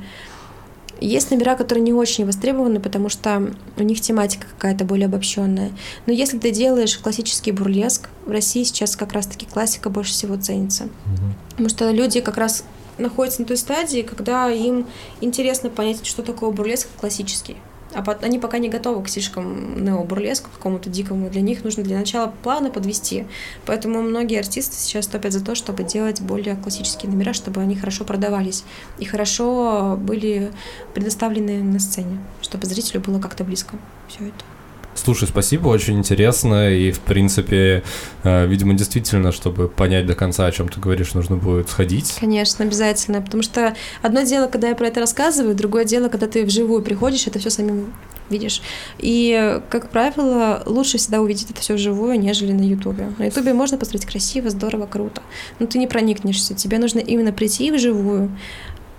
Есть номера, которые не очень востребованы, потому что у них тематика какая-то более обобщенная. Но если ты делаешь классический бурлеск, в России сейчас как раз-таки классика больше всего ценится. Мгм. Потому что люди как раз находятся на той стадии, когда им интересно понять, что такое бурлеск классический. А пот- они пока не готовы к слишком нео-бурлеску, какому-то дикому. Для них нужно для начала плавно подвести. Поэтому многие артисты сейчас топят за то, чтобы делать более классические номера, чтобы они хорошо продавались и хорошо были предоставлены на сцене, чтобы зрителю было как-то близко все это. Слушай, спасибо, очень интересно. И, в принципе, э, видимо, действительно, чтобы понять до конца, о чем ты говоришь, нужно будет сходить. Конечно, обязательно, потому что одно дело, когда я про это рассказываю, другое дело, когда ты вживую приходишь, это все самим видишь. И, как правило, лучше всегда увидеть это все вживую, нежели на Ютубе. На Ютубе можно посмотреть красиво, здорово, круто, но ты не проникнешься. Тебе нужно именно прийти вживую,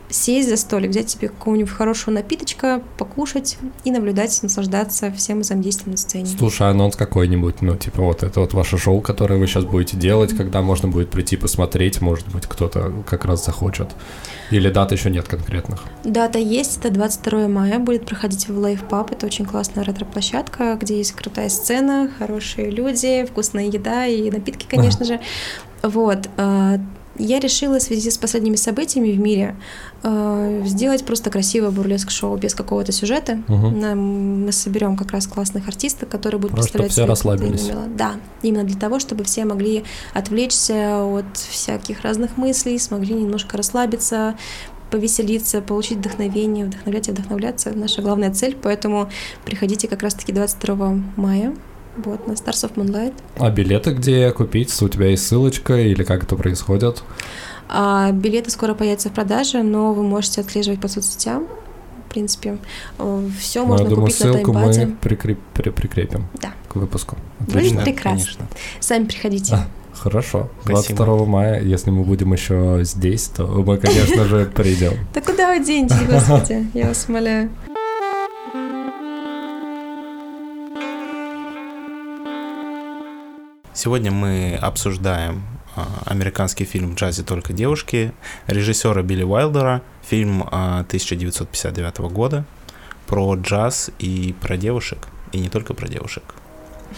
сесть за столик, взять себе какого-нибудь хорошего напиточка, покушать и наблюдать, наслаждаться всем взаимодействием на сцене. Слушай, анонс какой-нибудь, ну, типа, вот это вот ваше шоу, которое вы сейчас будете делать, когда можно будет прийти посмотреть, может быть, кто-то как раз захочет. Или дат еще нет конкретных. Дата есть, это 22 мая, будет проходить в Live Pub, это очень классная ретро-площадка, где есть крутая сцена, хорошие люди, вкусная еда и напитки, конечно же. Вот. Я решила в связи с последними событиями в мире э, сделать просто красивое бурлеск-шоу без какого-то сюжета. Угу. Нам- мы соберем как раз классных артистов, которые будут чтоб представлять все свои расслабились. Да, именно для того, чтобы все могли отвлечься от всяких разных мыслей, смогли немножко расслабиться, повеселиться, получить вдохновение, вдохновлять и вдохновляться. Наша главная цель, поэтому приходите как раз-таки 22 мая вот, на Stars of Moonlight. А билеты где купить? У тебя есть ссылочка или как это происходит? А билеты скоро появятся в продаже, но вы можете отслеживать по соцсетям. В принципе, все Ну, можно я думаю, купить на ссылку мы прикреп- при- прикрепим Да. к выпуску. Будет Да, прекрасно. конечно. Сами приходите. А. Хорошо. Спасибо. 22 мая, если мы будем еще здесь, то мы, конечно же, придем. Да куда вы денетесь, господи, я вас умоляю. Сегодня мы обсуждаем а, американский фильм «В джазе только девушки» режиссера Билли Уайлдера, фильм а, 1959 года про джаз и про девушек, и не только про девушек.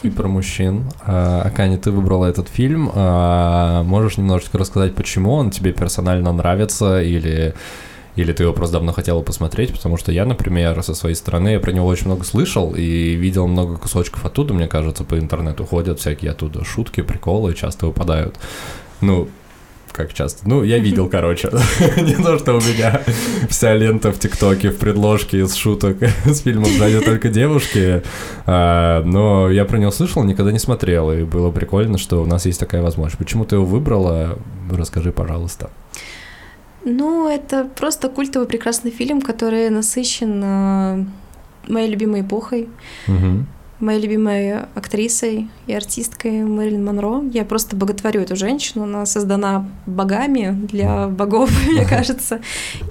И про мужчин. А, Акани, ты выбрала этот фильм. А, Можешь немножечко рассказать, почему он тебе персонально нравится, или, или ты его просто давно хотела посмотреть? Потому что я, например, со своей стороны, я про него очень много слышал и видел много кусочков оттуда, мне кажется, по интернету ходят всякие оттуда шутки, приколы часто выпадают. Ну, как часто? Ну, я видел, короче. Не то, что у меня вся лента в ТикТоке в предложке из шуток с фильмом «Сзади только девушки». А, Но я про него слышал, никогда не смотрел, и было прикольно, что у нас есть такая возможность. Почему ты его выбрала? Расскажи, пожалуйста. Ну, это просто культовый прекрасный фильм, который насыщен э, моей любимой эпохой, Мгм. Моей любимой актрисой и артисткой Мэрилин Монро. Я просто боготворю эту женщину. Она создана богами для богов, мне кажется.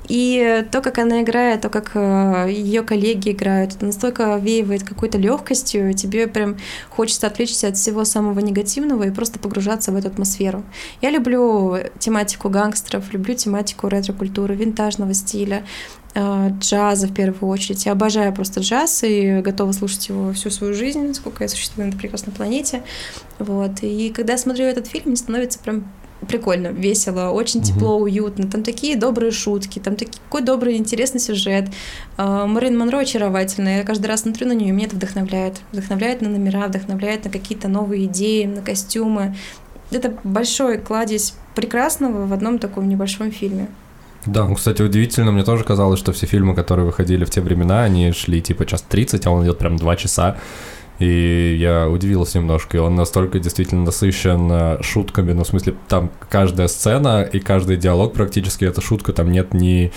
И то, как она играет, то, как ее коллеги играют, это настолько веивает какой-то легкостью, тебе прям хочется отвлечься от всего самого негативного и просто погружаться в эту атмосферу. Я люблю тематику гангстеров, люблю тематику ретро-культуры, винтажного стиля, э, джаза в первую очередь. Я обожаю просто джаз и готова слушать его всю свою жизнь, сколько я существую на этой прекрасной планете. Вот. И когда я смотрю этот фильм, мне становится прям прикольно, весело, очень тепло, уютно. Там такие добрые шутки, там такой добрый, интересный сюжет. А, Мэрин Монро очаровательная. Я каждый раз смотрю на нее, и меня это вдохновляет. Вдохновляет на номера, вдохновляет на какие-то новые идеи, на костюмы. Это большой кладезь прекрасного в одном таком небольшом фильме. Да, ну, кстати, удивительно, мне тоже казалось, что все фильмы, которые выходили в те времена, они шли типа час 30, а он идет прям 2 часа. И я удивился немножко, и он настолько действительно насыщен э, шутками, ну, в смысле, там каждая сцена и каждый диалог практически это шутка, там нет ни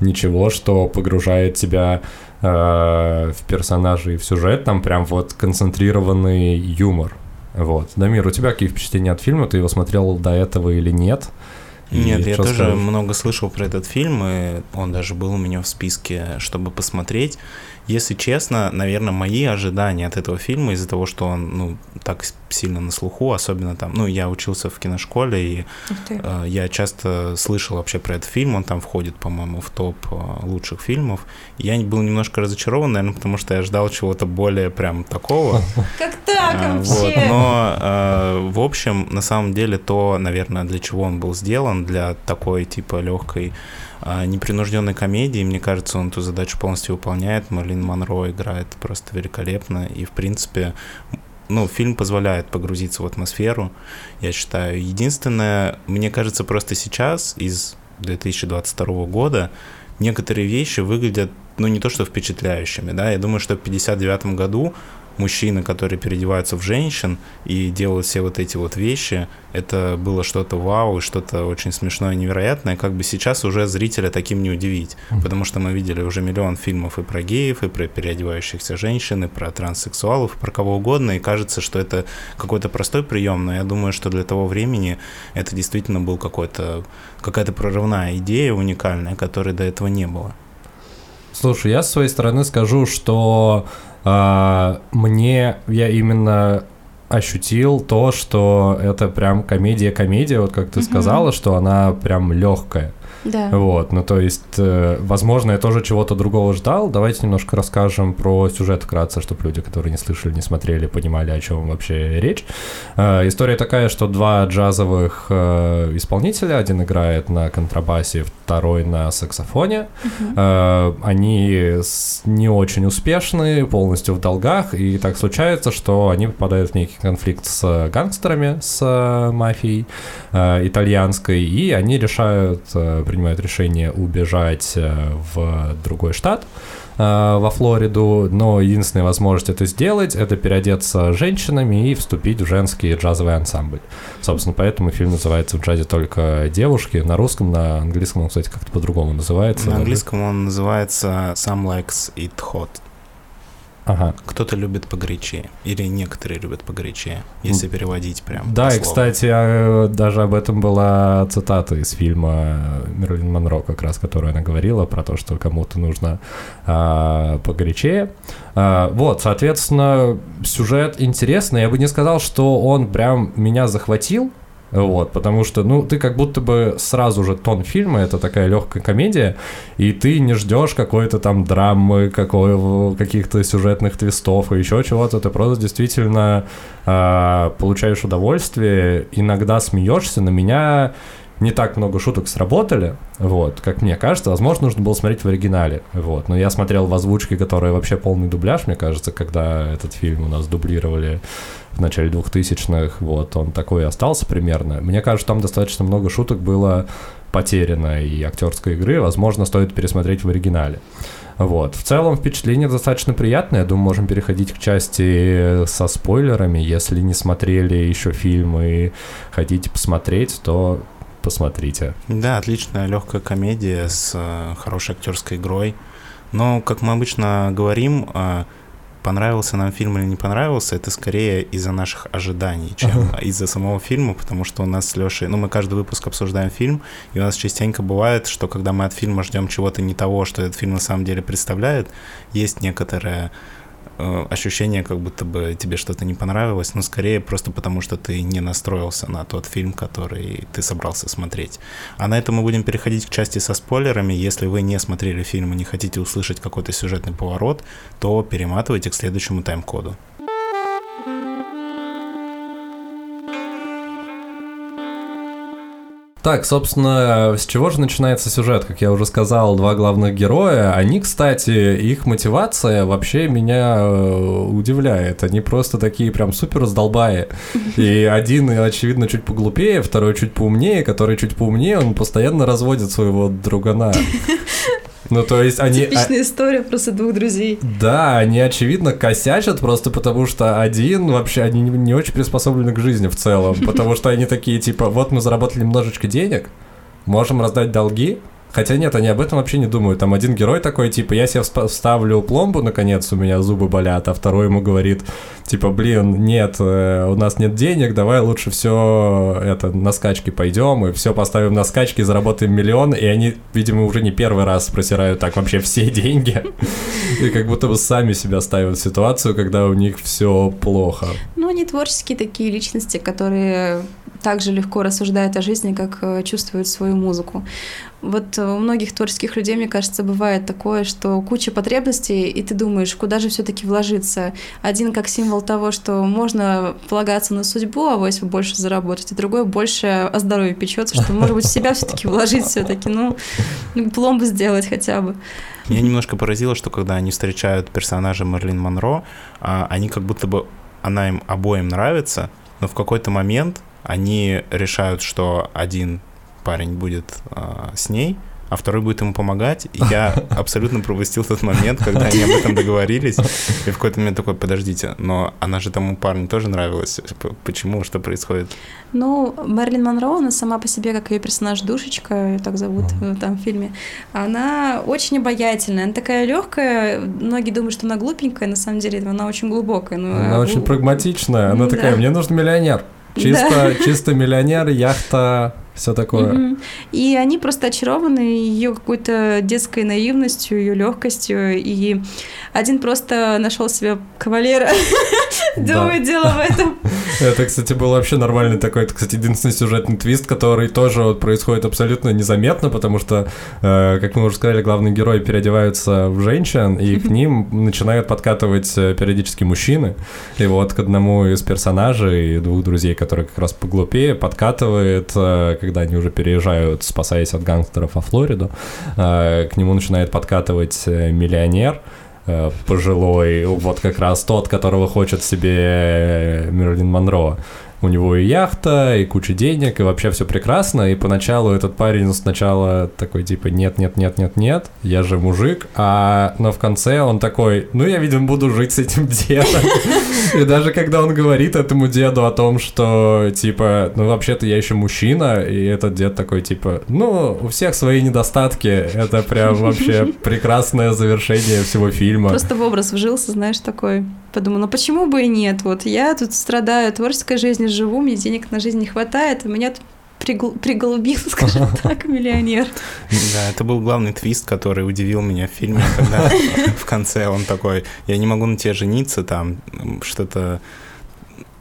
ничего, что погружает тебя э, в персонажей и в сюжет, там прям вот концентрированный юмор. Вот. Дамир, у тебя какие впечатления от фильма? Ты его смотрел до этого или нет? Нет, я тоже скажешь? много слышал про этот фильм, и он даже был у меня в списке, чтобы посмотреть. Если честно, наверное, мои ожидания от этого фильма из-за того, что он, ну, так сильно на слуху, особенно там, ну, я учился в киношколе, и э, я часто слышал вообще про этот фильм, он там входит, по-моему, в топ э, лучших фильмов. Я был немножко разочарован, наверное, потому что я ждал чего-то более прям такого. Как так А, вообще? Вот, но э, в общем, на самом деле, то, наверное, для чего он был сделан, для такой типа легкой непринужденной комедии, мне кажется, он эту задачу полностью выполняет. Марлин Монро играет просто великолепно, и в принципе, ну, фильм позволяет погрузиться в атмосферу, я считаю. Единственное, мне кажется, просто сейчас из 2022 года некоторые вещи выглядят, ну, не то что впечатляющими, да, я думаю, что в 59 году мужчины, которые переодеваются в женщин и делают все вот эти вот вещи, это было что-то вау и что-то очень смешное и невероятное, как бы сейчас уже зрителя таким не удивить, потому что мы видели уже миллион фильмов и про геев, и про переодевающихся женщин, и про транссексуалов, и про кого угодно, и кажется, что это какой-то простой прием, но я думаю, что для того времени это действительно был какой-то, какая-то прорывная идея уникальная, которой до этого не было. Слушай, я с своей стороны скажу, что мне я именно ощутил то, что это прям комедия-комедия, вот как ты сказала, что она прям легкая. Да. Вот, ну то есть, э, возможно, я тоже чего-то другого ждал. Давайте немножко расскажем про сюжет вкратце, чтобы люди, которые не слышали, не смотрели, понимали, о чем вообще речь. Э, история такая, что два джазовых э, исполнителя, один играет на контрабасе, второй на саксофоне. Э, они не очень успешны, полностью в долгах, и так случается, что они попадают в некий конфликт с гангстерами, с мафией итальянской, и они решают, принимают решение убежать э, в другой штат, э, во Флориду, но единственная возможность это сделать, это переодеться женщинами и вступить в женский джазовый ансамбль. Собственно, поэтому фильм называется «В джазе только девушки». На русском, на английском он, кстати, как-то по-другому называется. На английском он называется Some Likes It Hot. Ага. Кто-то любит погорячее. Или некоторые любят погорячее, если переводить прям. Да, и, кстати, а, даже об этом была цитата из фильма Мерлин Монро, как раз, которую она говорила, про то, что кому-то нужно а, погорячее. А, вот, соответственно, сюжет интересный. Я бы не сказал, что он прям меня захватил, вот, потому что, ну, ты как будто бы сразу же тон фильма, это такая легкая комедия, и ты не ждешь какой-то там драмы, какой, каких-то сюжетных твистов и еще чего-то, ты просто действительно а, получаешь удовольствие, иногда смеешься, на меня не так много шуток сработали, вот, как мне кажется, возможно, нужно было смотреть в оригинале, вот, но я смотрел в озвучке, которая вообще полный дубляж, мне кажется, когда этот фильм у нас дублировали в начале 2000-х, вот, он такой и остался примерно. Мне кажется, там достаточно много шуток было потеряно и актерской игры, возможно, стоит пересмотреть в оригинале. Вот. В целом впечатление достаточно приятное. Я думаю, можем переходить к части со спойлерами. Если не смотрели еще фильм и хотите посмотреть, то посмотрите. Да, отличная легкая комедия с э, хорошей актерской игрой. Но, как мы обычно говорим, э, понравился нам фильм или не понравился, это скорее из-за наших ожиданий, чем из-за самого фильма, потому что у нас с Лешей, ну, мы каждый выпуск обсуждаем фильм, и у нас частенько бывает, что когда мы от фильма ждем чего-то не того, что этот фильм на самом деле представляет, есть некоторое э, ощущение, как будто бы тебе что-то не понравилось, но скорее просто потому, что ты не настроился на тот фильм, который ты собрался смотреть. А на этом мы будем переходить к части со спойлерами. Если вы не смотрели фильм и не хотите услышать какой-то сюжетный поворот, то перематывайте к следующему тайм-коду. Так, собственно, с чего же начинается сюжет? Как я уже сказал, два главных героя. Они, кстати, их мотивация вообще меня э, удивляет. Они просто такие прям супер раздолбаи. И один, очевидно, чуть поглупее, второй чуть поумнее, который чуть поумнее, он постоянно разводит своего другана. Ну, то есть они... а- Типичная история просто двух друзей. Да, они, очевидно, косячат просто потому, что один вообще, они не, не очень приспособлены к жизни в целом, потому что они такие, типа, вот мы заработали немножечко денег, можем раздать долги, Хотя нет, они об этом вообще не думают. Там один герой такой, типа, я себе вставлю пломбу, наконец, у меня зубы болят, а второй ему говорит, типа, блин, нет, э, у нас нет денег, давай лучше все это на скачки пойдем, и все поставим на скачки, заработаем миллион, и они, видимо, уже не первый раз просирают так вообще все деньги. И как будто бы сами себя ставят в ситуацию, когда у них все плохо. Ну, они творческие такие личности, которые также легко рассуждают о жизни, как э, чувствуют свою музыку. Вот э, у многих творческих людей, мне кажется, бывает такое, что куча потребностей, и ты думаешь, куда же все-таки вложиться. Один как символ того, что можно полагаться на судьбу, а если больше заработать, и другой больше о здоровье печется, что, может быть, в себя все-таки вложить все-таки, ну, пломбу сделать хотя бы. Меня немножко поразило, что когда они встречают персонажа Мерлин Монро, а, они как будто бы она им обоим нравится, но в какой-то момент они решают, что один парень будет а, с ней, а второй будет ему помогать. И я абсолютно пропустил тот момент, когда они об этом договорились. И в какой-то момент такой, подождите, но она же тому парню тоже нравилась. П- Почему? Что происходит? Ну, Мерлин Монро, она сама по себе, как ее персонаж Душечка, ее так зовут в там фильме, она очень обаятельная, она такая легкая. Многие думают, что она глупенькая, на самом деле она очень глубокая. Ну, Она а очень прагматичная. Она Да. такая, мне нужен миллионер. Чисто, чисто миллионер, яхта, все такое. Мгм. И они просто очарованы ее какой-то детской наивностью, ее легкостью. И один просто нашел себе кавалера. Думаю, дело в этом. Это, кстати, был вообще нормальный такой, это, кстати, единственный сюжетный твист, который тоже вот происходит абсолютно незаметно, потому что, э, как мы уже сказали, главные герои переодеваются в женщин, и к ним начинают подкатывать э, периодически мужчины. И вот к одному из персонажей, двух друзей, которые как раз поглупее, подкатывает, э, когда они уже переезжают, спасаясь от гангстеров во Флориду, э, к нему начинает подкатывать э, миллионер, э, пожилой, вот как раз тот, которого хочет себе Мерлин Монро. У него и яхта, и куча денег, и вообще все прекрасно. И поначалу этот парень сначала такой типа нет, нет, нет, нет, нет, я же мужик. А но в конце он такой, ну я видимо буду жить с этим дедом. И даже когда он говорит этому деду о том, что типа, ну вообще-то я еще мужчина, и этот дед такой типа, ну у всех свои недостатки, это прям вообще прекрасное завершение всего фильма. Просто в образ вжился, знаешь, такой. Подумал, ну почему бы и нет? Вот я тут страдаю, творческой жизнью живу, мне денег на жизнь не хватает, и меня тут пригл- приголубил, скажем так, миллионер. Да, это был главный твист, который удивил меня в фильме, когда в конце он такой, я не могу на тебе жениться, там, что-то,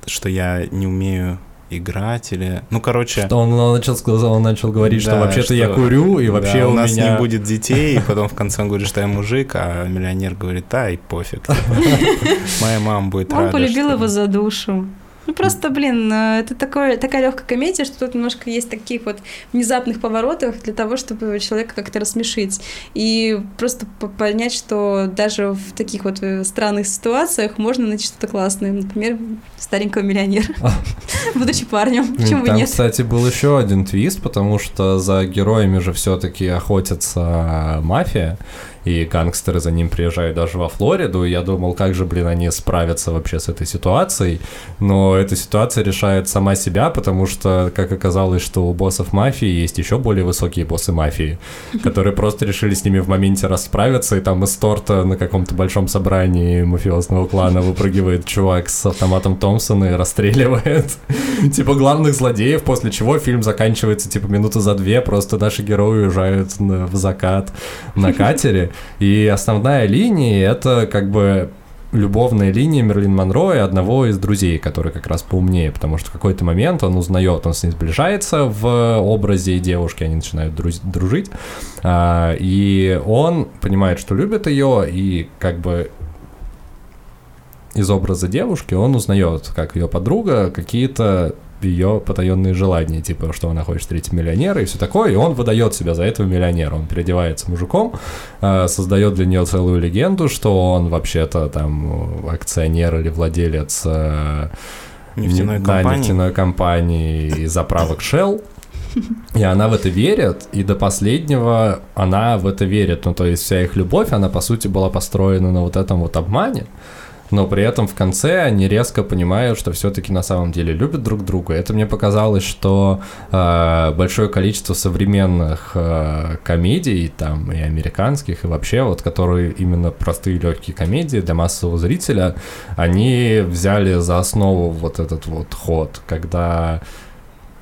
что я не умею играть или... Ну, короче... Что он, он начал, сказал, он начал говорить, что Да, вообще-то я что- курю, и да, вообще у у нас меня... не будет детей, и потом в конце он говорит, что я мужик, а миллионер говорит, да, и пофиг. Моя мама будет рада. Он полюбил что- его за душу. Ну просто, блин, э, это такое, такая легкая комедия, что тут немножко есть таких вот внезапных поворотов для того, чтобы человека как-то рассмешить. И просто по- понять, что даже в таких вот э, странных ситуациях можно найти что-то классное. Например, старенького миллионера, будучи парнем. Почему нет? кстати, был еще один твист, потому что за героями же все-таки охотится мафия, и гангстеры за ним приезжают даже во Флориду, и я думал, как же, блин, они справятся вообще с этой ситуацией, но эта ситуация решает сама себя, потому что, как оказалось, что у боссов мафии есть еще более высокие боссы мафии, которые просто решили с ними в моменте расправиться, и там из торта на каком-то большом собрании мафиозного клана выпрыгивает чувак с автоматом Томпсона и расстреливает. Типа главных злодеев, после чего фильм заканчивается типа минуты за две, просто наши герои уезжают в закат на катере, и основная линия это как бы любовная линия Мерлин Монро и одного из друзей, который как раз поумнее, потому что в какой-то момент он узнает, он с ней сближается в образе девушки, они начинают друз- дружить, а, и он понимает, что любит ее, и как бы из образа девушки он узнает, как ее подруга, какие-то ее потаенные желания, типа, что она хочет встретить миллионера и все такое, и он выдает себя за этого миллионера. Он переодевается мужиком, э, создает для нее целую легенду, что он вообще-то там акционер или владелец э, Нефтяной да, компании. нефтяной компании и заправок Shell. И она в это верит, и до последнего она в это верит. Ну, то есть вся их любовь, она, по сути, была построена на вот этом вот обмане. Но при этом в конце они резко понимают, что все-таки на самом деле любят друг друга. Это мне показалось, что э, большое количество современных э, комедий, там и американских, и вообще, вот которые именно простые легкие комедии для массового зрителя, они взяли за основу вот этот вот ход, когда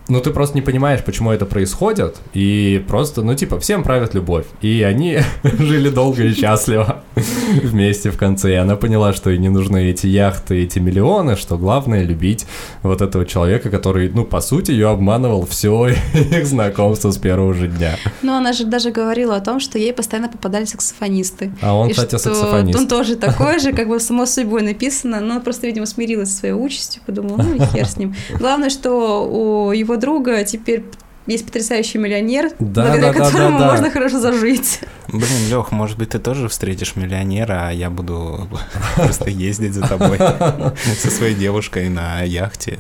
ну, ты просто не понимаешь, почему это происходит, и просто, ну, типа, всем правит любовь. И они жили долго и счастливо вместе в конце. И она поняла, что ей не нужны эти яхты, эти миллионы, что главное любить вот этого человека, который, ну, по сути, ее обманывал все их знакомство с первого же дня. Ну, она же даже говорила о том, что ей постоянно попадали саксофонисты. А он, кстати, саксофонист. Он тоже такой же, как бы само судьбой написано, но она просто, видимо, смирилась со своей участью, подумала, ну и хер с ним. Главное, что у его друга теперь есть потрясающий миллионер, Да, благодаря да, да, которому да, да. можно хорошо зажить. Блин, Лех, может быть, ты тоже встретишь миллионера, а я буду просто ездить за тобой со своей девушкой на яхте.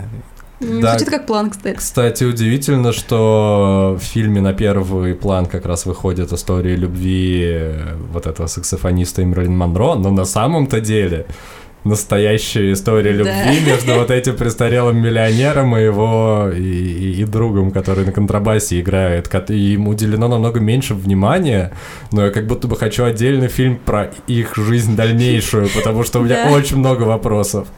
Да. Звучит как план, кстати. Кстати, удивительно, что в фильме на первый план как раз выходит история любви э, вот этого саксофониста и Мерлин Монро, но на самом-то деле настоящая история любви Да. между вот этим престарелым миллионером и его и, и- и другом, который на контрабасе играет. И ему уделено намного меньше внимания, но я как будто бы хочу отдельный фильм про их жизнь дальнейшую, потому что у меня Да. очень много вопросов.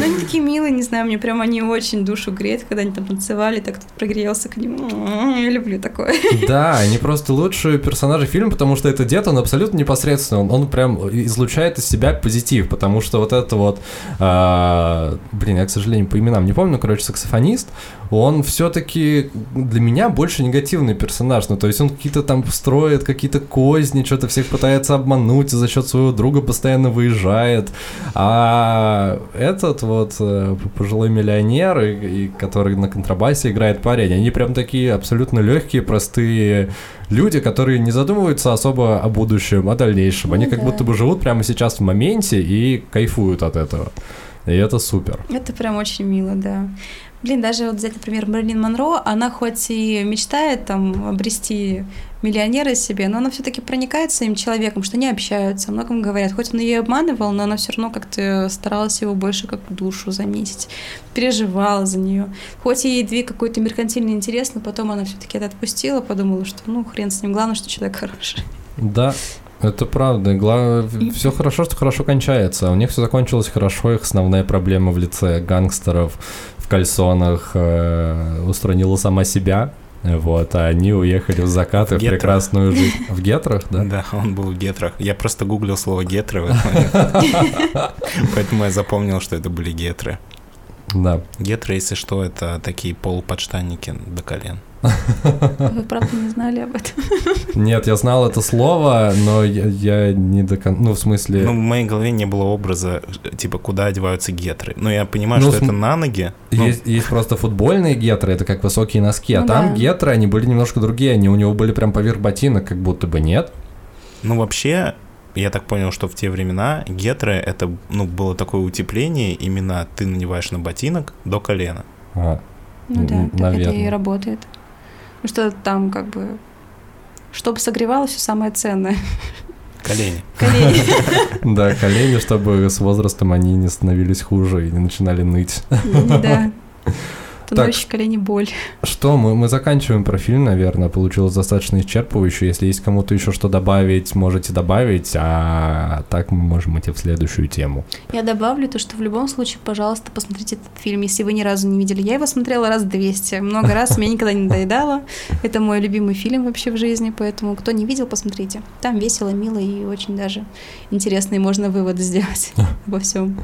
Ну, они такие милые, не знаю, мне прям они очень душу греют, когда они там танцевали, так тут прогрелся к ним. М, Я люблю такое. Да, они просто лучшие персонажи фильма, потому что этот дед, он абсолютно непосредственный, он, он прям излучает из себя позитив, потому что вот это вот, а, блин, я, к сожалению, по именам не помню, короче, саксофонист, он все-таки для меня больше негативный персонаж, ну, то есть он какие-то там строит, какие-то козни, что-то всех пытается обмануть, и за счет своего друга постоянно выезжает, а этот вот э, пожилой миллионер, и, и который на контрабасе играет парень, они прям такие абсолютно легкие, простые люди, которые не задумываются особо о будущем, о дальнейшем. Они Ну как да. будто бы живут прямо сейчас в моменте и кайфуют от этого. И это супер. Это прям очень мило, да. Блин, даже вот взять, например, Мэрилин Монро, она хоть и мечтает там обрести миллионера себе, но она все-таки проникает своим человеком, что они общаются, о многом говорят. Хоть он ее обманывал, но она все равно как-то старалась его больше как душу заметить, переживала за нее. Хоть ей двиг какой-то меркантильный интерес, но потом она все-таки это отпустила, подумала, что ну хрен с ним, главное, что человек хороший. Да, это правда. Главное, все хорошо, что хорошо кончается. У них все закончилось хорошо. Их основная проблема в лице гангстеров кальсонах э, устранила сама себя. Вот, а они уехали в закат и в Гетрах. прекрасную жизнь. В гетрах, да? Да, он был в гетрах. Я просто гуглил слово гетры в этот момент. Поэтому я запомнил, что это были гетры. Да. Гетры, если что, это такие полуподштанники до колен. Вы правда не знали об этом? Нет, я знал это слово, но я, я не до конца... Ну, в смысле... Ну, в моей голове не было образа, э, типа, куда одеваются гетры. Но я понимаю, Ну, что см- это на ноги. Ну, Есть, есть просто футбольные гетры, это как высокие носки, а Ну там да. гетры, они были немножко другие, они у него были прям поверх ботинок, как будто бы нет. Ну, вообще, я так понял, что в те времена гетры это, ну, было такое утепление, именно ты надеваешь на ботинок до колена. А, Ну да, Н- так это и наверное. работает. Ну что там как бы... Чтобы согревалось все самое ценное. Колени. Колени. Да, колени, чтобы с возрастом они не становились хуже и не начинали ныть. Да. То Так. ночь, колени, боль. Что, мы, мы заканчиваем про фильм, наверное, получилось достаточно исчерпывающе. Если есть кому-то еще что добавить, можете добавить, а так мы можем идти в следующую тему. Я добавлю то, что в любом случае, пожалуйста, посмотрите этот фильм, если вы ни разу не видели. Я его смотрела раз 200, много раз, мне никогда не надоедало. Это мой любимый фильм вообще в жизни, поэтому кто не видел, посмотрите. Там весело, мило и очень даже интересно, и можно выводы сделать обо всем.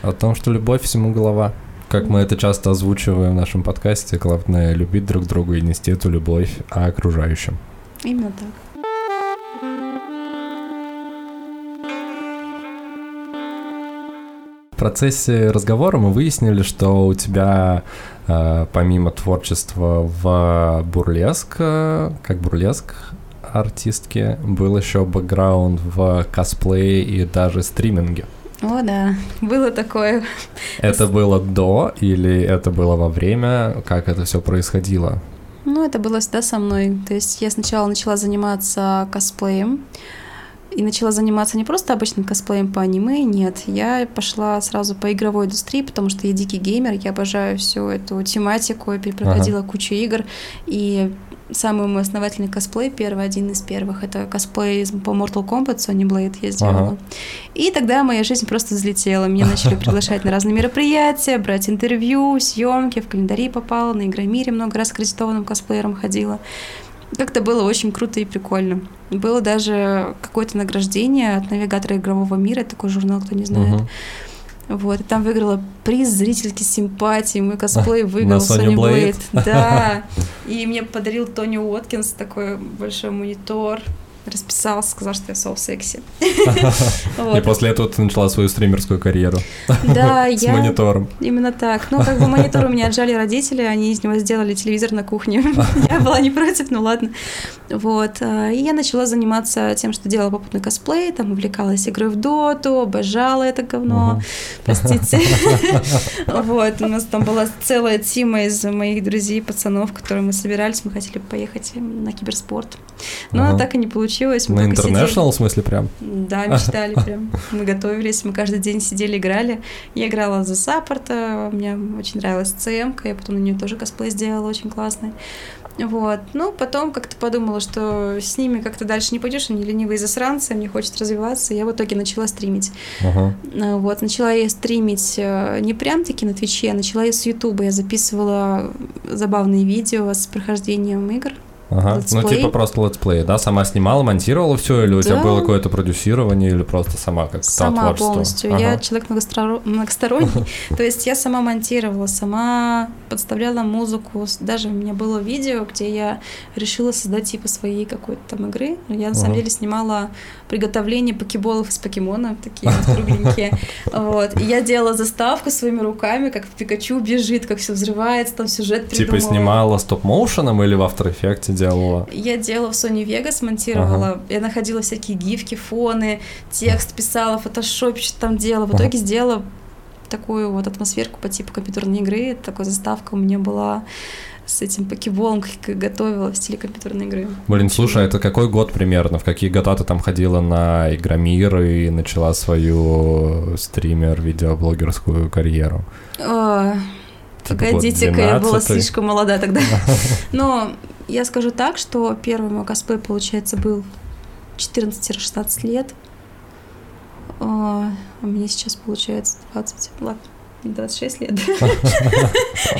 О том, что любовь всему голова. Как мы это часто озвучиваем в нашем подкасте, главное любить друг друга и нести эту любовь окружающим. Именно так. В процессе разговора мы выяснили, что у тебя э, помимо творчества в бурлеск, э, как бурлеск артистки, был еще бэкграунд в косплее и даже стриминге. О, да, было такое. Это было до или это было во время? Как это все происходило? Ну, это было всегда со мной. То есть я сначала начала заниматься косплеем. И начала заниматься не просто обычным косплеем по аниме, нет. Я пошла сразу по игровой индустрии, потому что я дикий геймер, я обожаю всю эту тематику, я перепроходила кучу игр. И самый мой основательный косплей, первый, один из первых, это косплей по Mortal Kombat, Sony Blade я сделала. Ага. И тогда моя жизнь просто взлетела. Меня начали приглашать на разные мероприятия, брать интервью, съемки, в календари попала, на Игромире много раз аккредитованным косплеером ходила. Как-то было очень круто и прикольно. Было даже какое-то награждение от навигатора игрового мира, такой журнал, кто не знает. Мгм. Вот, и там выиграла приз зрительки симпатии, мой косплей выиграл Sony Blade? Да. И мне подарил Тони Уоткинс такой большой монитор, расписался, сказал, что я соу секси. И после этого ты начала свою стримерскую карьеру Да, с я монитором. именно так. Ну, как бы монитор у меня отжали родители, они из него сделали телевизор на кухне. Я была не против, ну ладно. Вот. э, И я начала заниматься тем, что делала попутный косплей, там увлекалась игрой в доту, обожала это говно, простите. Вот, у нас там была целая тима из моих друзей, пацанов, которые мы собирались, мы хотели поехать на киберспорт. Но так и не получилось. На. International, в смысле, прям? Да, мечтали прям. Мы готовились, мы каждый день сидели, играли. Я играла за саппорта, мне очень нравилась ЦМ, я потом на нее тоже косплей сделала, очень классный. Вот. Ну, потом как-то подумала, что с ними как-то дальше не пойдешь, они ленивые засранцы, мне хочется развиваться. Я в итоге начала стримить. А, Вот, начала я стримить э, не прям таки на Твиче, а начала я с Ютуба. Я записывала забавные видео с прохождением игр. Ага. Ну, Летсплей. типа просто летсплей, да? Сама снимала, монтировала все, или у тебя было какое-то продюсирование, или просто сама как Сама полностью. Ага. Я человек многосторонний. То есть я сама монтировала, сама подставляла музыку. Даже у меня было видео, где я решила создать типа своей какой-то там игры. Я на самом деле снимала приготовление покеболов из покемона, такие вот кругленькие. Вот. И я делала заставку своими руками, как Пикачу бежит, как все взрывается, там сюжет Типа придумала. снимала стоп-моушеном или в After Effects делала? Я делала в Sony Vegas, монтировала, я находила всякие гифки, фоны, текст писала, в фотошопе что-то там делала. В Ага. итоге сделала такую вот атмосферку по типу компьютерной игры. Такая заставка у меня была с этим покеболом, готовила в стиле компьютерной игры. Блин, слушай, это какой год примерно? В какие года ты там ходила на Игромир и начала свою стример-видеоблогерскую карьеру? Погодите-ка, я была 12-й? слишком молода тогда. Но я скажу так, что первый мой косплей, получается, был 14-16 лет. А а мне сейчас получается 20, ладно, не 26 лет.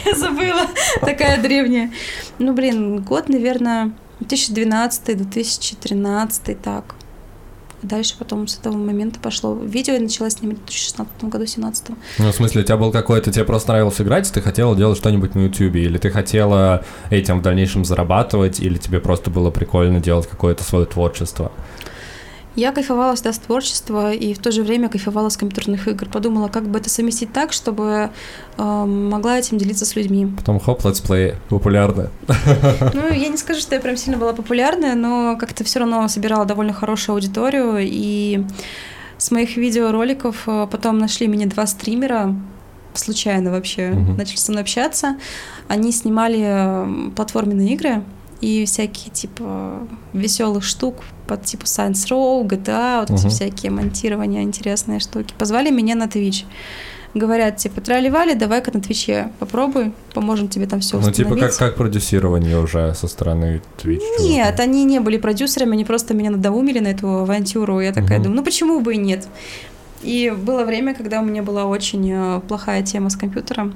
Я забыла, такая древняя. Ну, блин, год, наверное, 2012-2013, так. Дальше потом с этого момента пошло. Видео я начала снимать в 2016 году, 17 Ну, в смысле, у тебя был какой-то, тебе просто нравилось играть, и ты хотела делать что-нибудь на Ютубе, или ты хотела этим в дальнейшем зарабатывать, или тебе просто было прикольно делать какое-то свое творчество? Я кайфовала всегда с творчества и в то же время кайфовала с компьютерных игр. Подумала, как бы это совместить так, чтобы э, могла этим делиться с людьми. Потом хоп, летсплей, популярно. Ну, я не скажу, что я прям сильно была популярная, но как-то все равно собирала довольно хорошую аудиторию. И с моих видеороликов э, потом нашли меня два стримера, случайно вообще, Мгм. начали со мной общаться. Они снимали э, платформенные игры и всякие типа веселых штук по типу Saints Row, GTA, вот эти Мгм. всякие монтирования, интересные штуки. Позвали меня на Twitch. Говорят, типа, трали-вали, давай-ка на Твиче попробуй, поможем тебе там все Ну, типа как, как продюсирование уже со стороны Twitch. нет, они не были продюсерами, они просто меня надоумили на эту авантюру. Я такая Мгм. думаю, ну почему бы и нет? И было время, когда у меня была очень э, плохая тема с компьютером.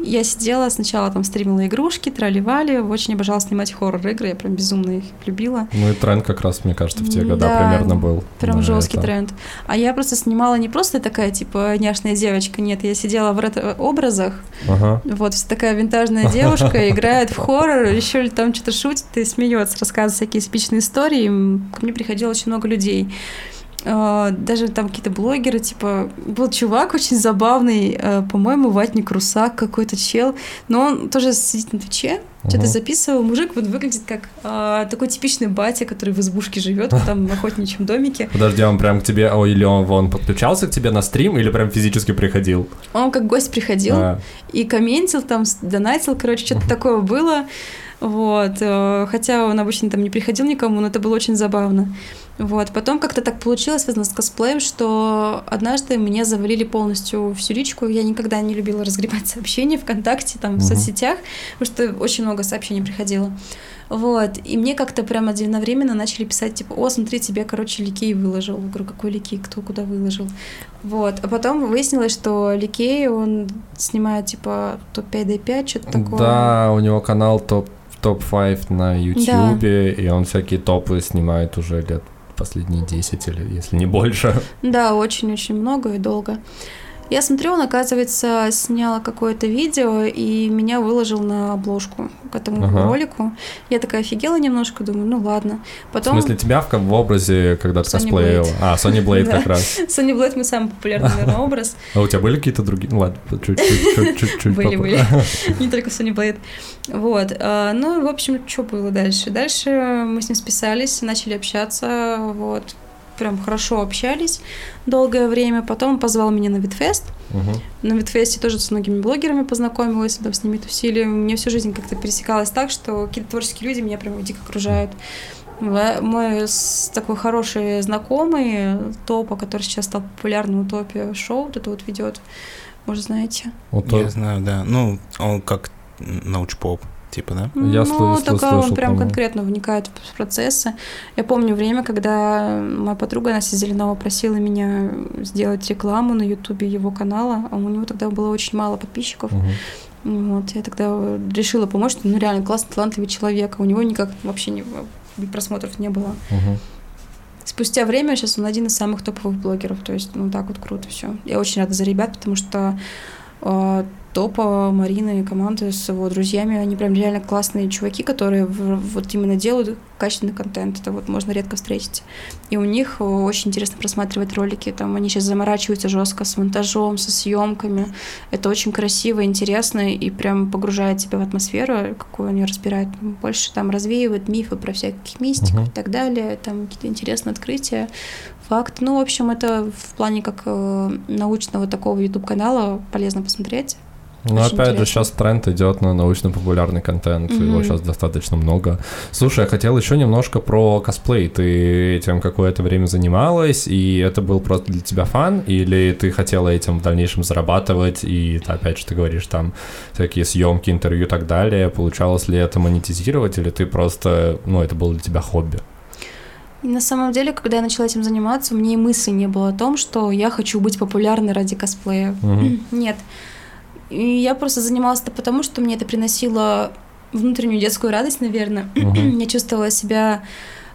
Я сидела, сначала там стримила игрушки, тролливали, очень обожала снимать хоррор-игры, я прям безумно их любила. Ну и тренд как раз, мне кажется, в те года Да, примерно был. Прям жесткий это. тренд. А я просто снимала не просто такая, типа, няшная девочка, нет, я сидела в ретро-образах, Ага. вот такая винтажная девушка играет в хоррор, еще там что-то шутит и смеется, рассказывает всякие спичные истории. Ко мне приходило очень много людей. Э, Даже там какие-то блогеры, типа, был чувак очень забавный, э, по-моему, ватник Русак какой-то чел, но он тоже сидит на Твиче, что-то Мгм. записывал. Мужик вот выглядит как э, такой типичный батя, который в избушке живет, в там охотничьем домике. Подожди, он прям к тебе, о, или он, он подключался к тебе на стрим, или прям физически приходил? Он как гость приходил, А, и комментил, там, донатил, короче, что-то такое было. Вот, э, хотя он обычно там не приходил никому, но это было очень забавно. Вот, потом как-то так получилось, связано с косплеем, что однажды мне завалили полностью всю личку. Я никогда не любила разгребать сообщения ВКонтакте, там, в Мгм. соцсетях, потому что очень много сообщений приходило. Вот, и мне как-то прям одновременно начали писать, типа, о, смотри, тебе, короче, Ликей выложил. Я говорю, какой Ликей, кто куда выложил? Вот, а потом выяснилось, что Ликей, он снимает, типа, топ-5D5, что-то такое. Да, у него канал топ топ-5 на Ютьюбе, и он всякие топы снимает уже лет последние 10 или если не больше. Да, очень-очень много и долго. Я смотрю, он, оказывается, снял какое-то видео и меня выложил на обложку к этому Ага. ролику. Я такая офигела немножко, думаю, ну ладно. В Потом смысле, тебя в, в образе, когда ты косплеила? Блейд. А, Сони Блейд Да. как раз. Сони Блейд мы самый популярный, наверное, образ. А у тебя были какие-то другие? Ну ладно, чуть-чуть. Были, были. Не только Сони Блейд. Вот. а, Ну, в общем, что было дальше? Дальше мы с ним списались, начали общаться, вот. Прям хорошо общались долгое время. Потом он позвал меня на Видфест. Мгм. На Видфесте тоже с многими блогерами познакомилась, там с ними тусили. Мне всю жизнь как-то пересекалось так, что какие-то творческие люди меня прям дико окружают. Мой с- такой хороший знакомый Топа, который сейчас стал популярным Утопия шоу, вот это вот ведет, может, знаете. Вот Я знаю, да. Ну, он как научпоп, типа, да? Я ну, слышал- только слышал, он прям по-моему. конкретно вникает в процессы. Я помню время, когда моя подруга Настя Зеленова просила меня сделать рекламу на ютубе его канала, а у него тогда было очень мало подписчиков. Мгм. Вот, я тогда решила помочь, что ну реально классный, талантливый человек, а у него никак вообще не, просмотров не было. Мгм. Спустя время сейчас он один из самых топовых блогеров, то есть ну так вот круто все. Я очень рада за ребят, потому что Топа, Марина и команда с его друзьями, они прям реально классные чуваки, которые вот именно делают качественный контент. Это вот можно редко встретить. И у них э, очень интересно просматривать ролики. Там они сейчас заморачиваются жестко с монтажом, со съемками. Это очень красиво, интересно и прям погружает тебя в атмосферу, какую они разбирают. Больше там развеивают мифы про всяких мистиков Мгм. и так далее. Там какие-то интересные открытия, факты. Ну, в общем, это в плане как э, научного такого YouTube-канала полезно посмотреть. Ну, Очень опять же, интересно. сейчас тренд идет на научно-популярный контент, его Мгм. сейчас достаточно много. Слушай, я хотел еще немножко про косплей. Ты этим какое-то время занималась, и это был просто для тебя фан, или ты хотела этим в дальнейшем зарабатывать, и опять же ты говоришь там всякие съемки, интервью и так далее. Получалось ли это монетизировать, или ты просто, ну, это было для тебя хобби? И на самом деле, когда я начала этим заниматься, у меня и мысли не было о том, что я хочу быть популярной ради косплея. Мгм. Нет. И я просто занималась это потому, что мне это приносило внутреннюю детскую радость, наверное. Мгм. Я чувствовала себя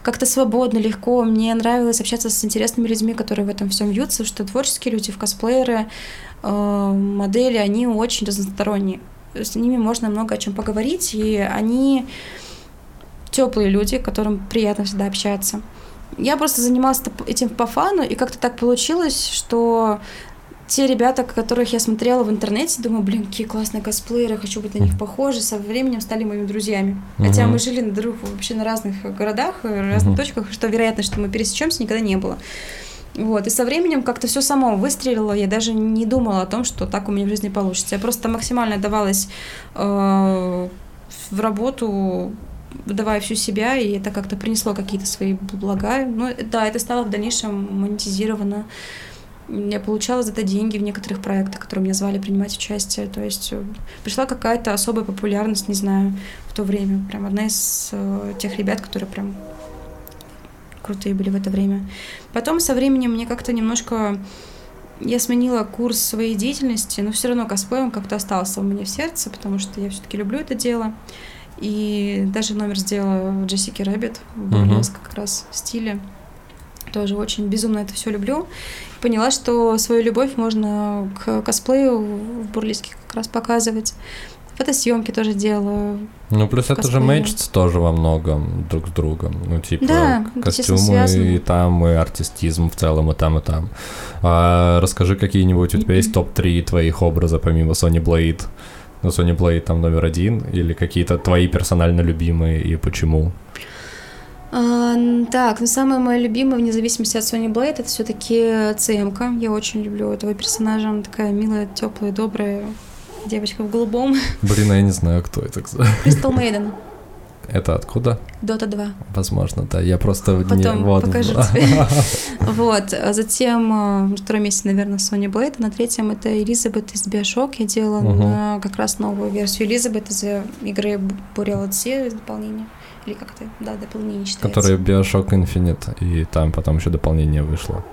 как-то свободно, легко. Мне нравилось общаться с интересными людьми, которые в этом всем вьются, что творческие люди, в косплееры, э, модели, они очень разносторонние. С ними можно много о чем поговорить, и они теплые люди, которым приятно всегда общаться. Я просто занималась этим по фану, и как-то так получилось, что те ребята, которых я смотрела в интернете, думаю, блин, какие классные косплееры, хочу быть на них похожи, со временем стали моими друзьями. Хотя Мгм. мы жили на друг вообще на разных городах, э, разных Мгм. точках, что вероятность, что мы пересечемся, никогда не было. Вот, и со временем как-то все само выстрелило, я даже не думала о том, что так у меня в жизни получится. Я просто максимально отдавалась э, в работу, давая всю себя, и это как-то принесло какие-то свои блага. Ну, да, это стало в дальнейшем монетизировано. Я получала за это деньги в некоторых проектах, которые меня звали принимать участие. То есть э, пришла какая-то особая популярность, не знаю, в то время. Прям одна из э, тех ребят, которые прям крутые были в это время. Потом со временем мне как-то немножко я сменила курс своей деятельности, но все равно косплей как-то остался у меня в сердце, потому что я все-таки люблю это дело. И даже номер сделала в Джессике Рэббит в Мгм. бурлеск как раз стиле. Тоже очень безумно это все люблю. Поняла, что свою любовь можно к косплею в бурлеске как раз показывать. Фотосъемки тоже делала. Ну, плюс это же мэчится тоже во многом друг с другом. Ну, типа, Да, костюмы и там, и артистизм в целом, и там, и там. А, расскажи какие-нибудь, у тебя есть топ-3 твоих образа помимо Sony Blade? Ну, Sony Blade там номер один, или какие-то твои персонально любимые, и почему? А, так, ну самое мое любимое, вне зависимости от Sony Blade, это все-таки ЦМК. Я очень люблю этого персонажа. Она такая милая, теплая, добрая девочка в голубом. Блин, а я не знаю, кто это. Crystal Maiden, Это откуда? Dota 2. Возможно, да. Я просто не... Потом вот. покажу тебе. Вот. А затем на втором месте, наверное, Sony Blade. А на третьем это Элизабет из Bioshock. Я делала как раз новую версию Элизабет из э, игры at Sea дополнение. Или как это? Да, дополнение считается. Который Bioshock Infinite, и там потом еще дополнение вышло.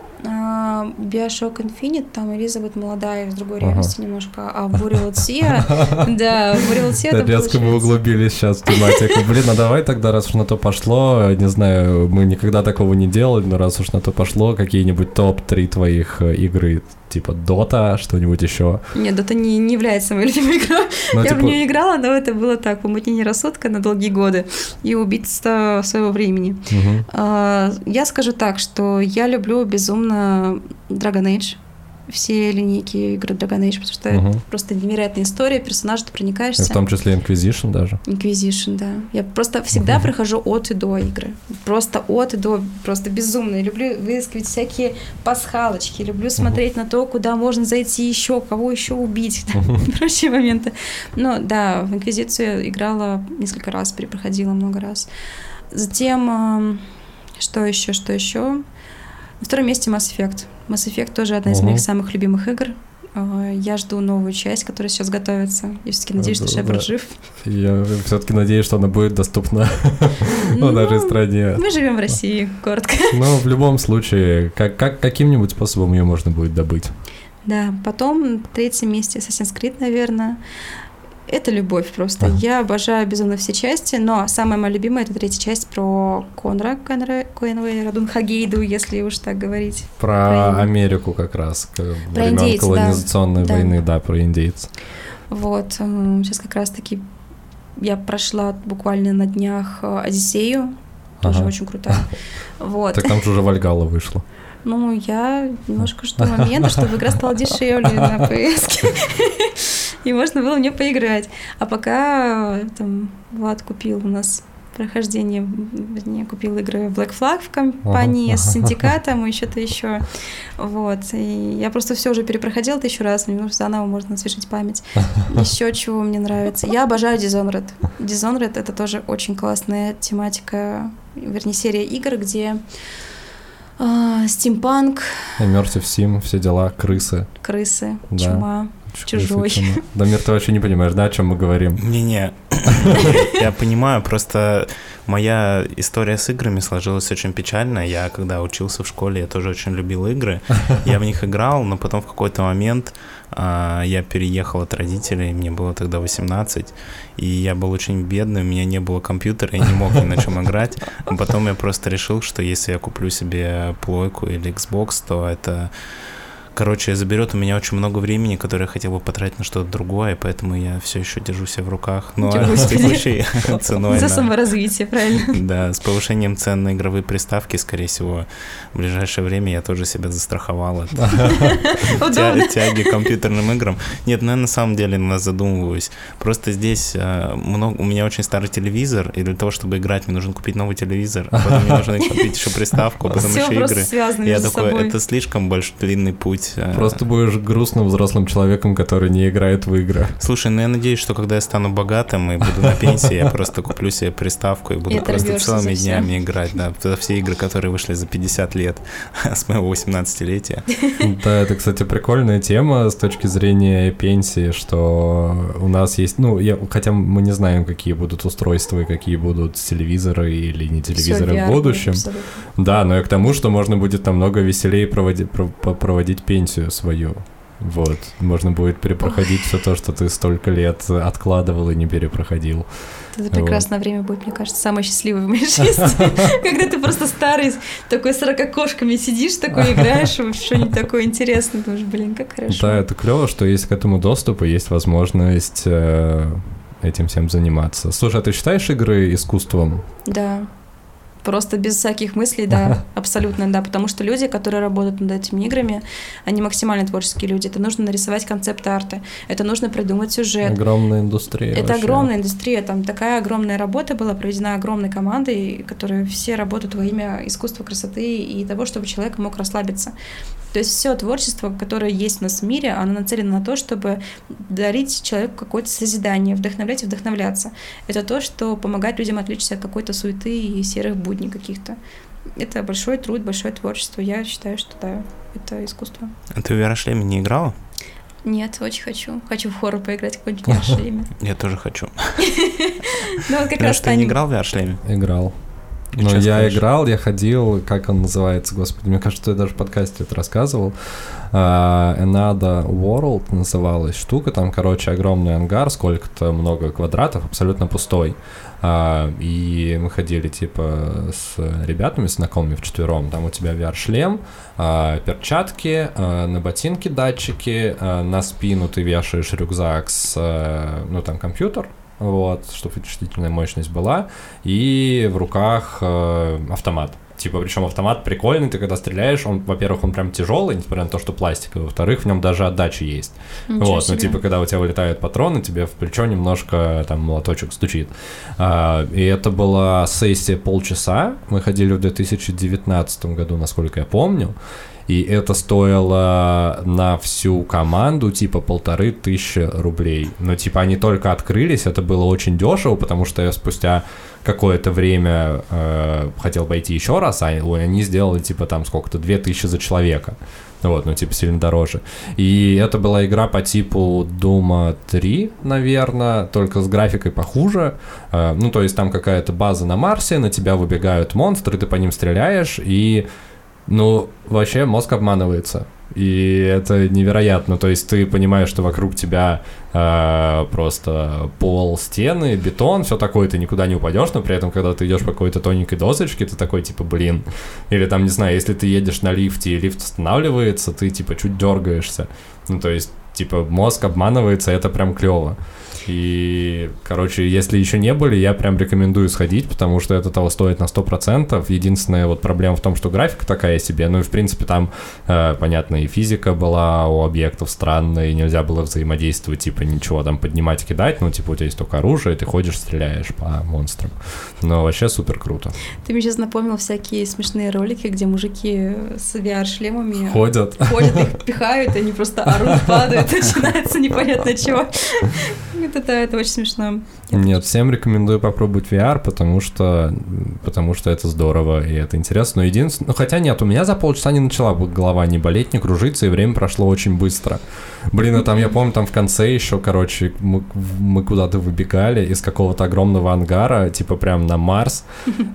Bioshock Infinite, там Элизабет молодая из другой реальности немножко, а в Sea, да, в Да, это резко мы углубились сейчас в тематику. Блин, а давай тогда, раз уж на то пошло, не знаю, мы никогда такого не делали, но раз уж на то пошло, какие-нибудь топ-3 твоих э, игры, типа Дота, что-нибудь еще? Нет, Дота не, не является моей любимой игрой. Ну, я типа- в нее играла, но это было так, помутнение рассудка на долгие годы и убийство своего времени. Мгм. А, Я скажу так, что я люблю безумно Dragon Age. Все линейки игры Dragon Age, потому что Мгм. это просто невероятная история, персонаж, ты И проникаешься. в том числе Inquisition даже. Inquisition, да. Я просто всегда прохожу от и до игры. Просто от и до, просто безумно. Я люблю выискивать всякие пасхалочки, люблю смотреть на то, куда можно зайти еще, кого еще убить, и прочие моменты. Но да, в Инквизицию играла несколько раз, перепроходила много раз. Затем, эм, что еще, что еще? На втором месте Mass Effect. Mass Effect тоже одна из Мгм. моих самых любимых игр. Э, Я жду новую часть, которая сейчас готовится. Я все-таки надеюсь, что Да, Шепард да. жив. Я все-таки надеюсь, что она будет доступна в нашей Ну, стране. Мы живем в России, коротко. Но в любом случае, как, как, каким-нибудь способом ее можно будет добыть. Да, потом третьем месте Assassin's Creed, наверное. Это любовь просто. Ага. Я обожаю безумно все части, но самая моя любимая это третья часть про Конра Конра- Коэнвейра Дунхагейду, если уж так говорить. Про Про- Америку как раз, к времен индейцев, да. колонизационной Да. войны, да, про индейцев. Вот, сейчас как раз-таки я прошла буквально на днях э, Одиссею, тоже Ага. очень крутая. Вот. Так там же уже Вальгала вышла. Ну, я немножко жду момента, чтобы игра стала дешевле на PS. И можно было мне поиграть. А пока там Влад купил у нас прохождение, вернее, купил игры Black Flag в компании Ага. с синдикатом и что-то еще. Вот. И я просто все уже перепроходила тысячу раз, мне нужно заново можно освежить память. Еще чего мне нравится. Я обожаю Dishonored. Dishonored — это тоже очень классная тематика, вернее, серия игр, где а, стимпанк, Immersive Sim, все дела, крысы. крысы, Да. чума. Чужой. чума. Дамир, ты вообще не понимаешь, да, о чем мы говорим? Не-не, я понимаю, просто моя история с играми сложилась очень печально. Я, когда учился в школе, я тоже очень любил игры. Я в них играл, но потом в какой-то момент а, я переехал от родителей, мне было тогда 18, и я был очень бедный, у меня не было компьютера, я не мог ни на чем играть. А потом я просто решил, что если я куплю себе плойку или Xbox, то это Короче, заберет у меня очень много времени, которое я хотел бы потратить на что-то другое, поэтому я все еще держу себя в руках. Но Ничего с себе. текущей ценой, За саморазвитие, правильно? Да, с повышением цен на игровые приставки, скорее всего, в ближайшее время я тоже себя застраховал от тяги к компьютерным играм. Нет, ну я на самом деле на задумываюсь. Просто здесь э, много, у меня очень старый телевизор, и для того, чтобы играть, мне нужно купить новый телевизор, а потом мне нужно купить еще приставку, а потом еще игры. Я такой, это слишком большой длинный путь. Э, Просто будешь грустным взрослым человеком, который не играет в игры. Слушай, ну я надеюсь, что когда я стану богатым и буду на пенсии, я просто куплю себе приставку и буду просто целыми днями играть, да, за все игры, которые вышли за 50 лет с моего 18-летия. Да, это, кстати, прикольная тема с точки зрения пенсии, что у нас есть, ну, я, хотя мы не знаем, какие будут устройства и какие будут телевизоры или не телевизоры в будущем. Да, но и к тому, что можно будет намного веселее проводить, проводить пенсию свою. Вот, можно будет перепроходить все то, что ты столько лет откладывал и не перепроходил. Это прекрасное время будет, мне кажется, самое счастливое в моей жизни. Когда ты просто старый, такой с ракокошками сидишь, такой играешь что-нибудь такое интересное. Думаешь, блин, как хорошо. Да, это клево, что есть к этому доступ и есть возможность э, этим всем заниматься. Слушай, а ты считаешь игры искусством? Да. Просто без всяких мыслей, да, абсолютно, да, потому что люди, которые работают над этими играми, они максимально творческие люди. Это нужно нарисовать концепт арта, это нужно придумать сюжет, Огромная индустрия. Это вообще. огромная индустрия, там такая огромная работа была проведена огромной командой, которые все работают во имя искусства красоты и того, чтобы человек мог расслабиться. То есть все творчество, которое есть у нас в мире, оно нацелено на то, чтобы дарить человеку какое-то созидание, вдохновлять и вдохновляться. Это то, что помогает людям отвлечься от какой-то суеты и серых будней каких-то. Это большой труд, большое творчество. Я считаю, что да, это искусство. А ты в VR-шлеме не играла? Нет, очень хочу. Хочу в хоррор поиграть какой-нибудь в VR-шлеме. Я тоже хочу. Ну, вот как раз что, ты не играл в VR-шлеме? Играл. Ну, я играл, я ходил, как он называется, господи, мне кажется, я даже в подкасте это рассказывал. А, Another World называлась штука, там, короче, огромный ангар, сколько-то много квадратов, абсолютно пустой. А, и мы ходили, типа, с ребятами, знакомыми вчетвером, там у тебя VR-шлем, а, перчатки, на ботинки датчики, на спину ты вешаешь рюкзак с, ну, там, компьютер, вот, чтобы вычислительная мощность была, и в руках э, автомат. Типа, причем автомат прикольный, ты когда стреляешь, он, во-первых, он прям тяжелый, несмотря на то, что пластиковый, во-вторых, в нем даже отдача есть. Ничего вот, ну, себе. типа, когда у тебя вылетают патроны, тебе в плечо немножко там молоточек стучит. А, и это была сессия полчаса, мы ходили в 2019 году, насколько я помню, и это стоило на всю команду типа полторы тысячи рублей. Но типа они только открылись, это было очень дешево, потому что я спустя какое-то время э, хотел пойти еще раз, а они сделали типа там сколько-то, две тысячи за человека. Вот, ну типа сильно дороже. И это была игра по типу Doom 3, наверное, только с графикой похуже. Э, ну то есть там какая-то база на Марсе, на тебя выбегают монстры, ты по ним стреляешь, и ну, вообще мозг обманывается. И это невероятно. То есть ты понимаешь, что вокруг тебя э, просто пол, стены, бетон, все такое, ты никуда не упадешь, но при этом, когда ты идешь по какой-то тоненькой досочке, ты такой, типа, блин. Или там, не знаю, если ты едешь на лифте и лифт останавливается, ты, типа, чуть дергаешься. Ну, то есть, типа, мозг обманывается, это прям клево. И, короче, если еще не были, я прям рекомендую сходить, потому что это того стоит на 100%. Единственная вот проблема в том, что графика такая себе, ну и, в принципе, там, э, понятно, и физика была у объектов странная, и нельзя было взаимодействовать, типа, ничего там поднимать, кидать, ну, типа, у тебя есть только оружие, ты ходишь, стреляешь по монстрам. Но вообще супер круто. Ты мне сейчас напомнил всякие смешные ролики, где мужики с VR-шлемами Ходят. ходят, их пихают, и они просто орут, падают, начинается непонятно чего. Это да, это очень смешно. Я Нет, всем рекомендую попробовать VR, потому что, потому что это здорово и это интересно. Но единственное, ну хотя нет, у меня за полчаса не начала голова не болеть, не кружиться, и время прошло очень быстро. Блин, а там я помню, там в конце еще, короче, мы, мы куда-то выбегали из какого-то огромного ангара, типа прям на Марс,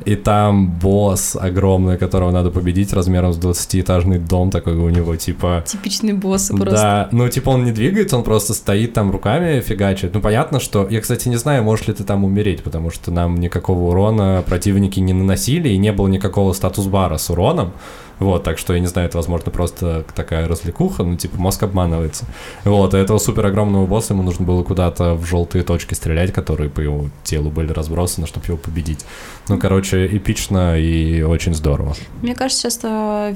и там босс огромный, которого надо победить размером с 20-этажный дом, такой у него, типа... Типичный босс просто. Да, ну типа он не двигается, он просто стоит там руками фигачит. Ну понятно, что... Я, кстати, не знаю, можешь ли ты там умереть, потому что нам никакого урона противники не наносили, и не было никакого статус-бара с уроном. Вот, так что, я не знаю, это, возможно, просто такая развлекуха, ну, типа, мозг обманывается. Вот, и этого супер огромного босса ему нужно было куда-то в желтые точки стрелять, которые по его телу были разбросаны, чтобы его победить. Ну, короче, эпично и очень здорово. Мне кажется, сейчас э,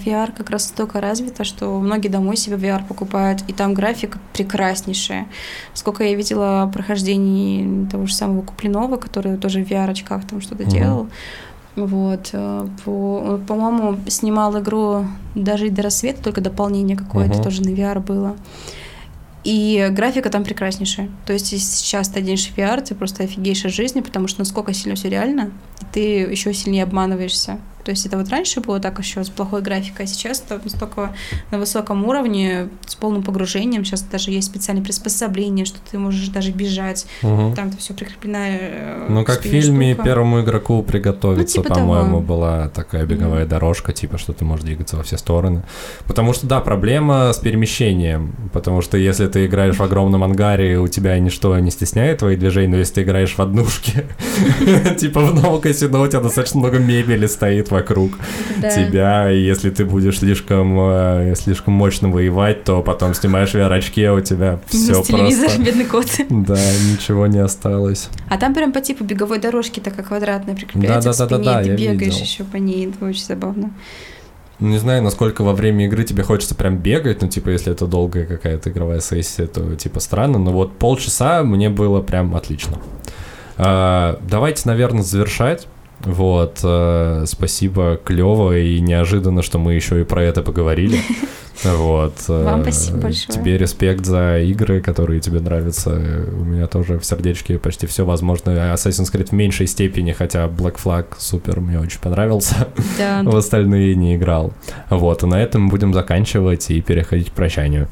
VR как раз настолько развито, что многие домой себе VR покупают, и там графика прекраснейшая. Сколько я видела прохождений того же самого Куплинова, который тоже в VR-очках там что-то Мгм. делал. Вот, э, по, по-моему, снимал игру даже и до рассвета, только дополнение какое-то Мгм. тоже на VR было. И графика там прекраснейшая. То есть, если сейчас ты оденешь VR, ты просто офигеешь от жизни, потому что насколько сильно все реально, ты еще сильнее обманываешься. То есть это вот раньше было так еще с плохой графикой, а сейчас это настолько на высоком уровне, с полным погружением. Сейчас даже есть специальные приспособления, что ты можешь даже бежать. Мгм. Там это все прикреплено. э, Ну, как в фильме штука. первому игроку приготовиться, Ну, типа по-моему, была такая беговая дорожка, типа, что ты можешь двигаться во все стороны. Потому что, да, проблема с перемещением. Потому что если ты играешь в огромном ангаре, у тебя ничто не стесняет твои движения, но если ты играешь в однушке, типа в новом казино, у тебя достаточно много мебели стоит вокруг Да. тебя, и если ты будешь слишком, э, слишком мощно воевать, то потом снимаешь VR-очки, а у тебя все телевизор, просто... бедный кот. Да, ничего не осталось. А там прям по типу беговой дорожки такая квадратная прикрепляется к спине, Да-да-да-да, и ты я бегаешь видел. еще по ней, это очень забавно. Ну, Не знаю, насколько во время игры тебе хочется прям бегать, ну, типа, если это долгая какая-то игровая сессия, то, типа, странно, но вот полчаса мне было прям отлично. А, давайте, наверное, завершать. Вот, э, спасибо, клево и неожиданно, что мы еще и про это поговорили. Вот. э, Вам спасибо большое. Тебе респект за игры, которые тебе нравятся. У меня тоже в сердечке почти все возможно. Assassin's Creed в меньшей степени, хотя Black Flag супер, мне очень понравился. Да. В остальные не играл. Вот, и на этом будем заканчивать и переходить к прощанию.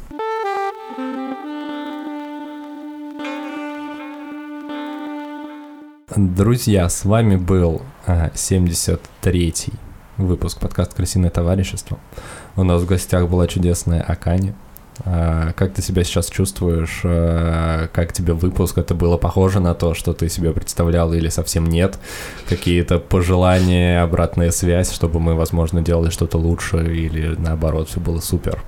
Друзья, с вами был а, 73-й выпуск подкаста «Крысиное товарищество». У нас в гостях была чудесная Акани. А, Как ты себя сейчас чувствуешь? А, Как тебе выпуск? Это было похоже на то, что ты себе представлял или совсем нет? Какие-то пожелания, обратная связь, чтобы мы, возможно, делали что-то лучше или наоборот, все было супер?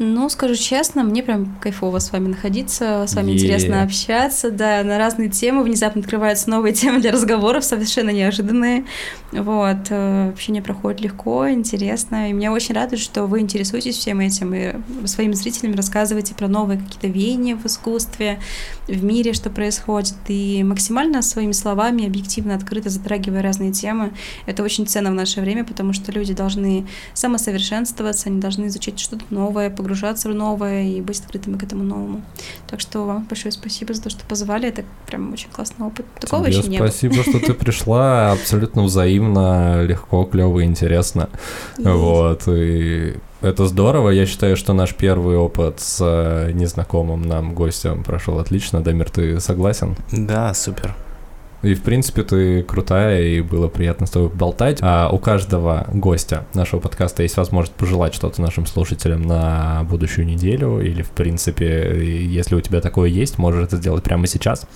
Ну, скажу честно, мне прям кайфово с вами находиться, с вами Е. интересно общаться, да, на разные темы, внезапно открываются новые темы для разговоров, совершенно неожиданные, вот, э, общение проходит легко, интересно, и меня очень радует, что вы интересуетесь всем этим, и своим зрителям рассказываете про новые какие-то веяния в искусстве, в мире, что происходит, и максимально своими словами, объективно, открыто затрагивая разные темы, это очень ценно в наше время, потому что люди должны самосовершенствоваться, они должны изучать что-то новое, погружаться в новое и быть открытыми к этому новому. Так что вам большое спасибо за то, что позвали. Это прям очень классный опыт. Такого Тебе еще не было. спасибо, что ты пришла. Абсолютно взаимно, легко, клево, интересно. Вот, и это здорово. Я считаю, что наш первый опыт с э, незнакомым нам гостем прошел отлично. Дамир, ты согласен? Да, супер. И, в принципе, ты крутая, и было приятно с тобой болтать. А у каждого гостя нашего подкаста есть возможность пожелать что-то нашим слушателям на будущую неделю, или, в принципе, если у тебя такое есть, можешь это сделать прямо сейчас.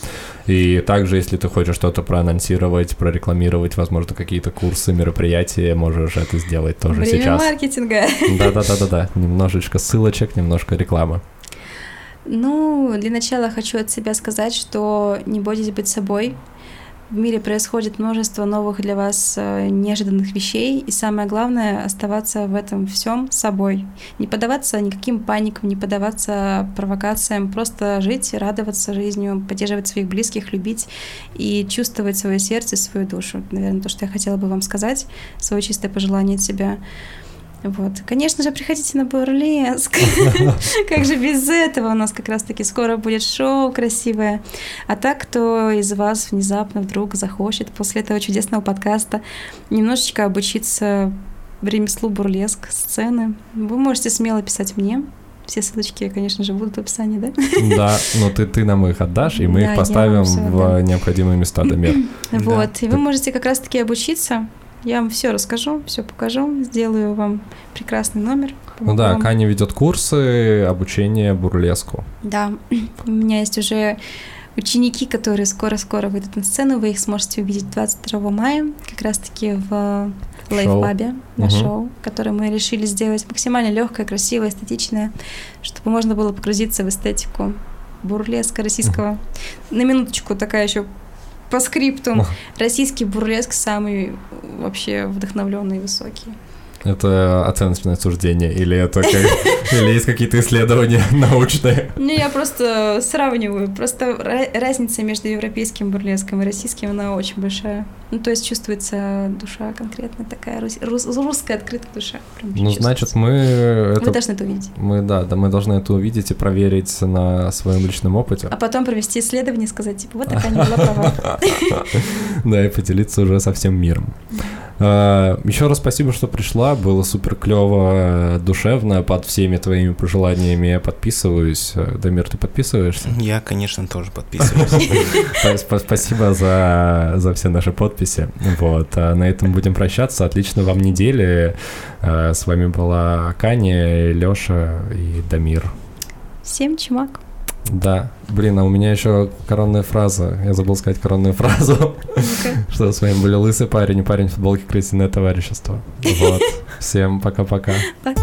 И также, если ты хочешь что-то проанонсировать, прорекламировать, возможно, какие-то курсы, мероприятия, можешь это сделать тоже Время сейчас. маркетинга. Да-да-да-да-да. Немножечко ссылочек, немножко рекламы. Ну, для начала хочу от себя сказать, что не бойтесь быть собой. В мире происходит множество новых для вас э, неожиданных вещей, и самое главное оставаться в этом всем собой. Не поддаваться никаким паникам, не поддаваться провокациям, просто жить, радоваться жизнью, поддерживать своих близких, любить и чувствовать свое сердце, свою душу. Наверное, то, что я хотела бы вам сказать, свое чистое пожелание от себя. Вот. Конечно же, приходите на бурлеск. Как же без этого? У нас как раз-таки скоро будет шоу красивое. А так, кто из вас внезапно вдруг захочет после этого чудесного подкаста немножечко обучиться ремеслу бурлеск, сцены, вы можете смело писать мне. Все ссылочки, конечно же, будут в описании, да? Да, но ты, ты нам их отдашь, и мы Да, их поставим в отдам. необходимые места, Дамир. Да. Вот, и вы можете как раз-таки обучиться. Я вам все расскажу, все покажу, сделаю вам прекрасный номер. Ну да, вам. Кани ведет курсы обучения бурлеску. Да, у меня есть уже ученики, которые скоро-скоро выйдут на сцену. Вы их сможете увидеть 22 мая, как раз-таки в лайфпабе на Мгм. шоу, которое мы решили сделать максимально легкое, красивое, эстетичное, чтобы можно было погрузиться в эстетику бурлеска российского. На минуточку такая еще по скрипту. Российский бурлеск самый вообще вдохновленный и высокий. Это оценочное суждение, или это как... Или есть какие-то исследования научные? Ну, я просто сравниваю. Просто ра- разница между европейским бурлеском и российским, она очень большая. Ну, то есть чувствуется душа конкретно такая, рус- рус- русская открытая душа. Прям Ну, значит, мы... Это... должны это увидеть. Мы, да, да, мы должны это увидеть и проверить на своем личном опыте. А потом провести исследование и сказать, типа, вот такая не была права. Да, и поделиться уже со всем миром. Еще раз спасибо, что пришла. Было супер клево, душевно. Под всеми твоими пожеланиями я подписываюсь. Дамир, ты подписываешься? Я, конечно, тоже подписываюсь. Спа- спа- Спасибо за, за все наши подписи. Вот. А на этом будем прощаться. Отлично вам недели. Э, С вами была Каня, Лёша и Дамир. Всем чмак. Да. Блин, а у меня еще коронная фраза. Я забыл сказать коронную фразу. Что с вами были лысый парень и парень в футболке крысиное товарищество. Вот. Всем пока-пока. Пока.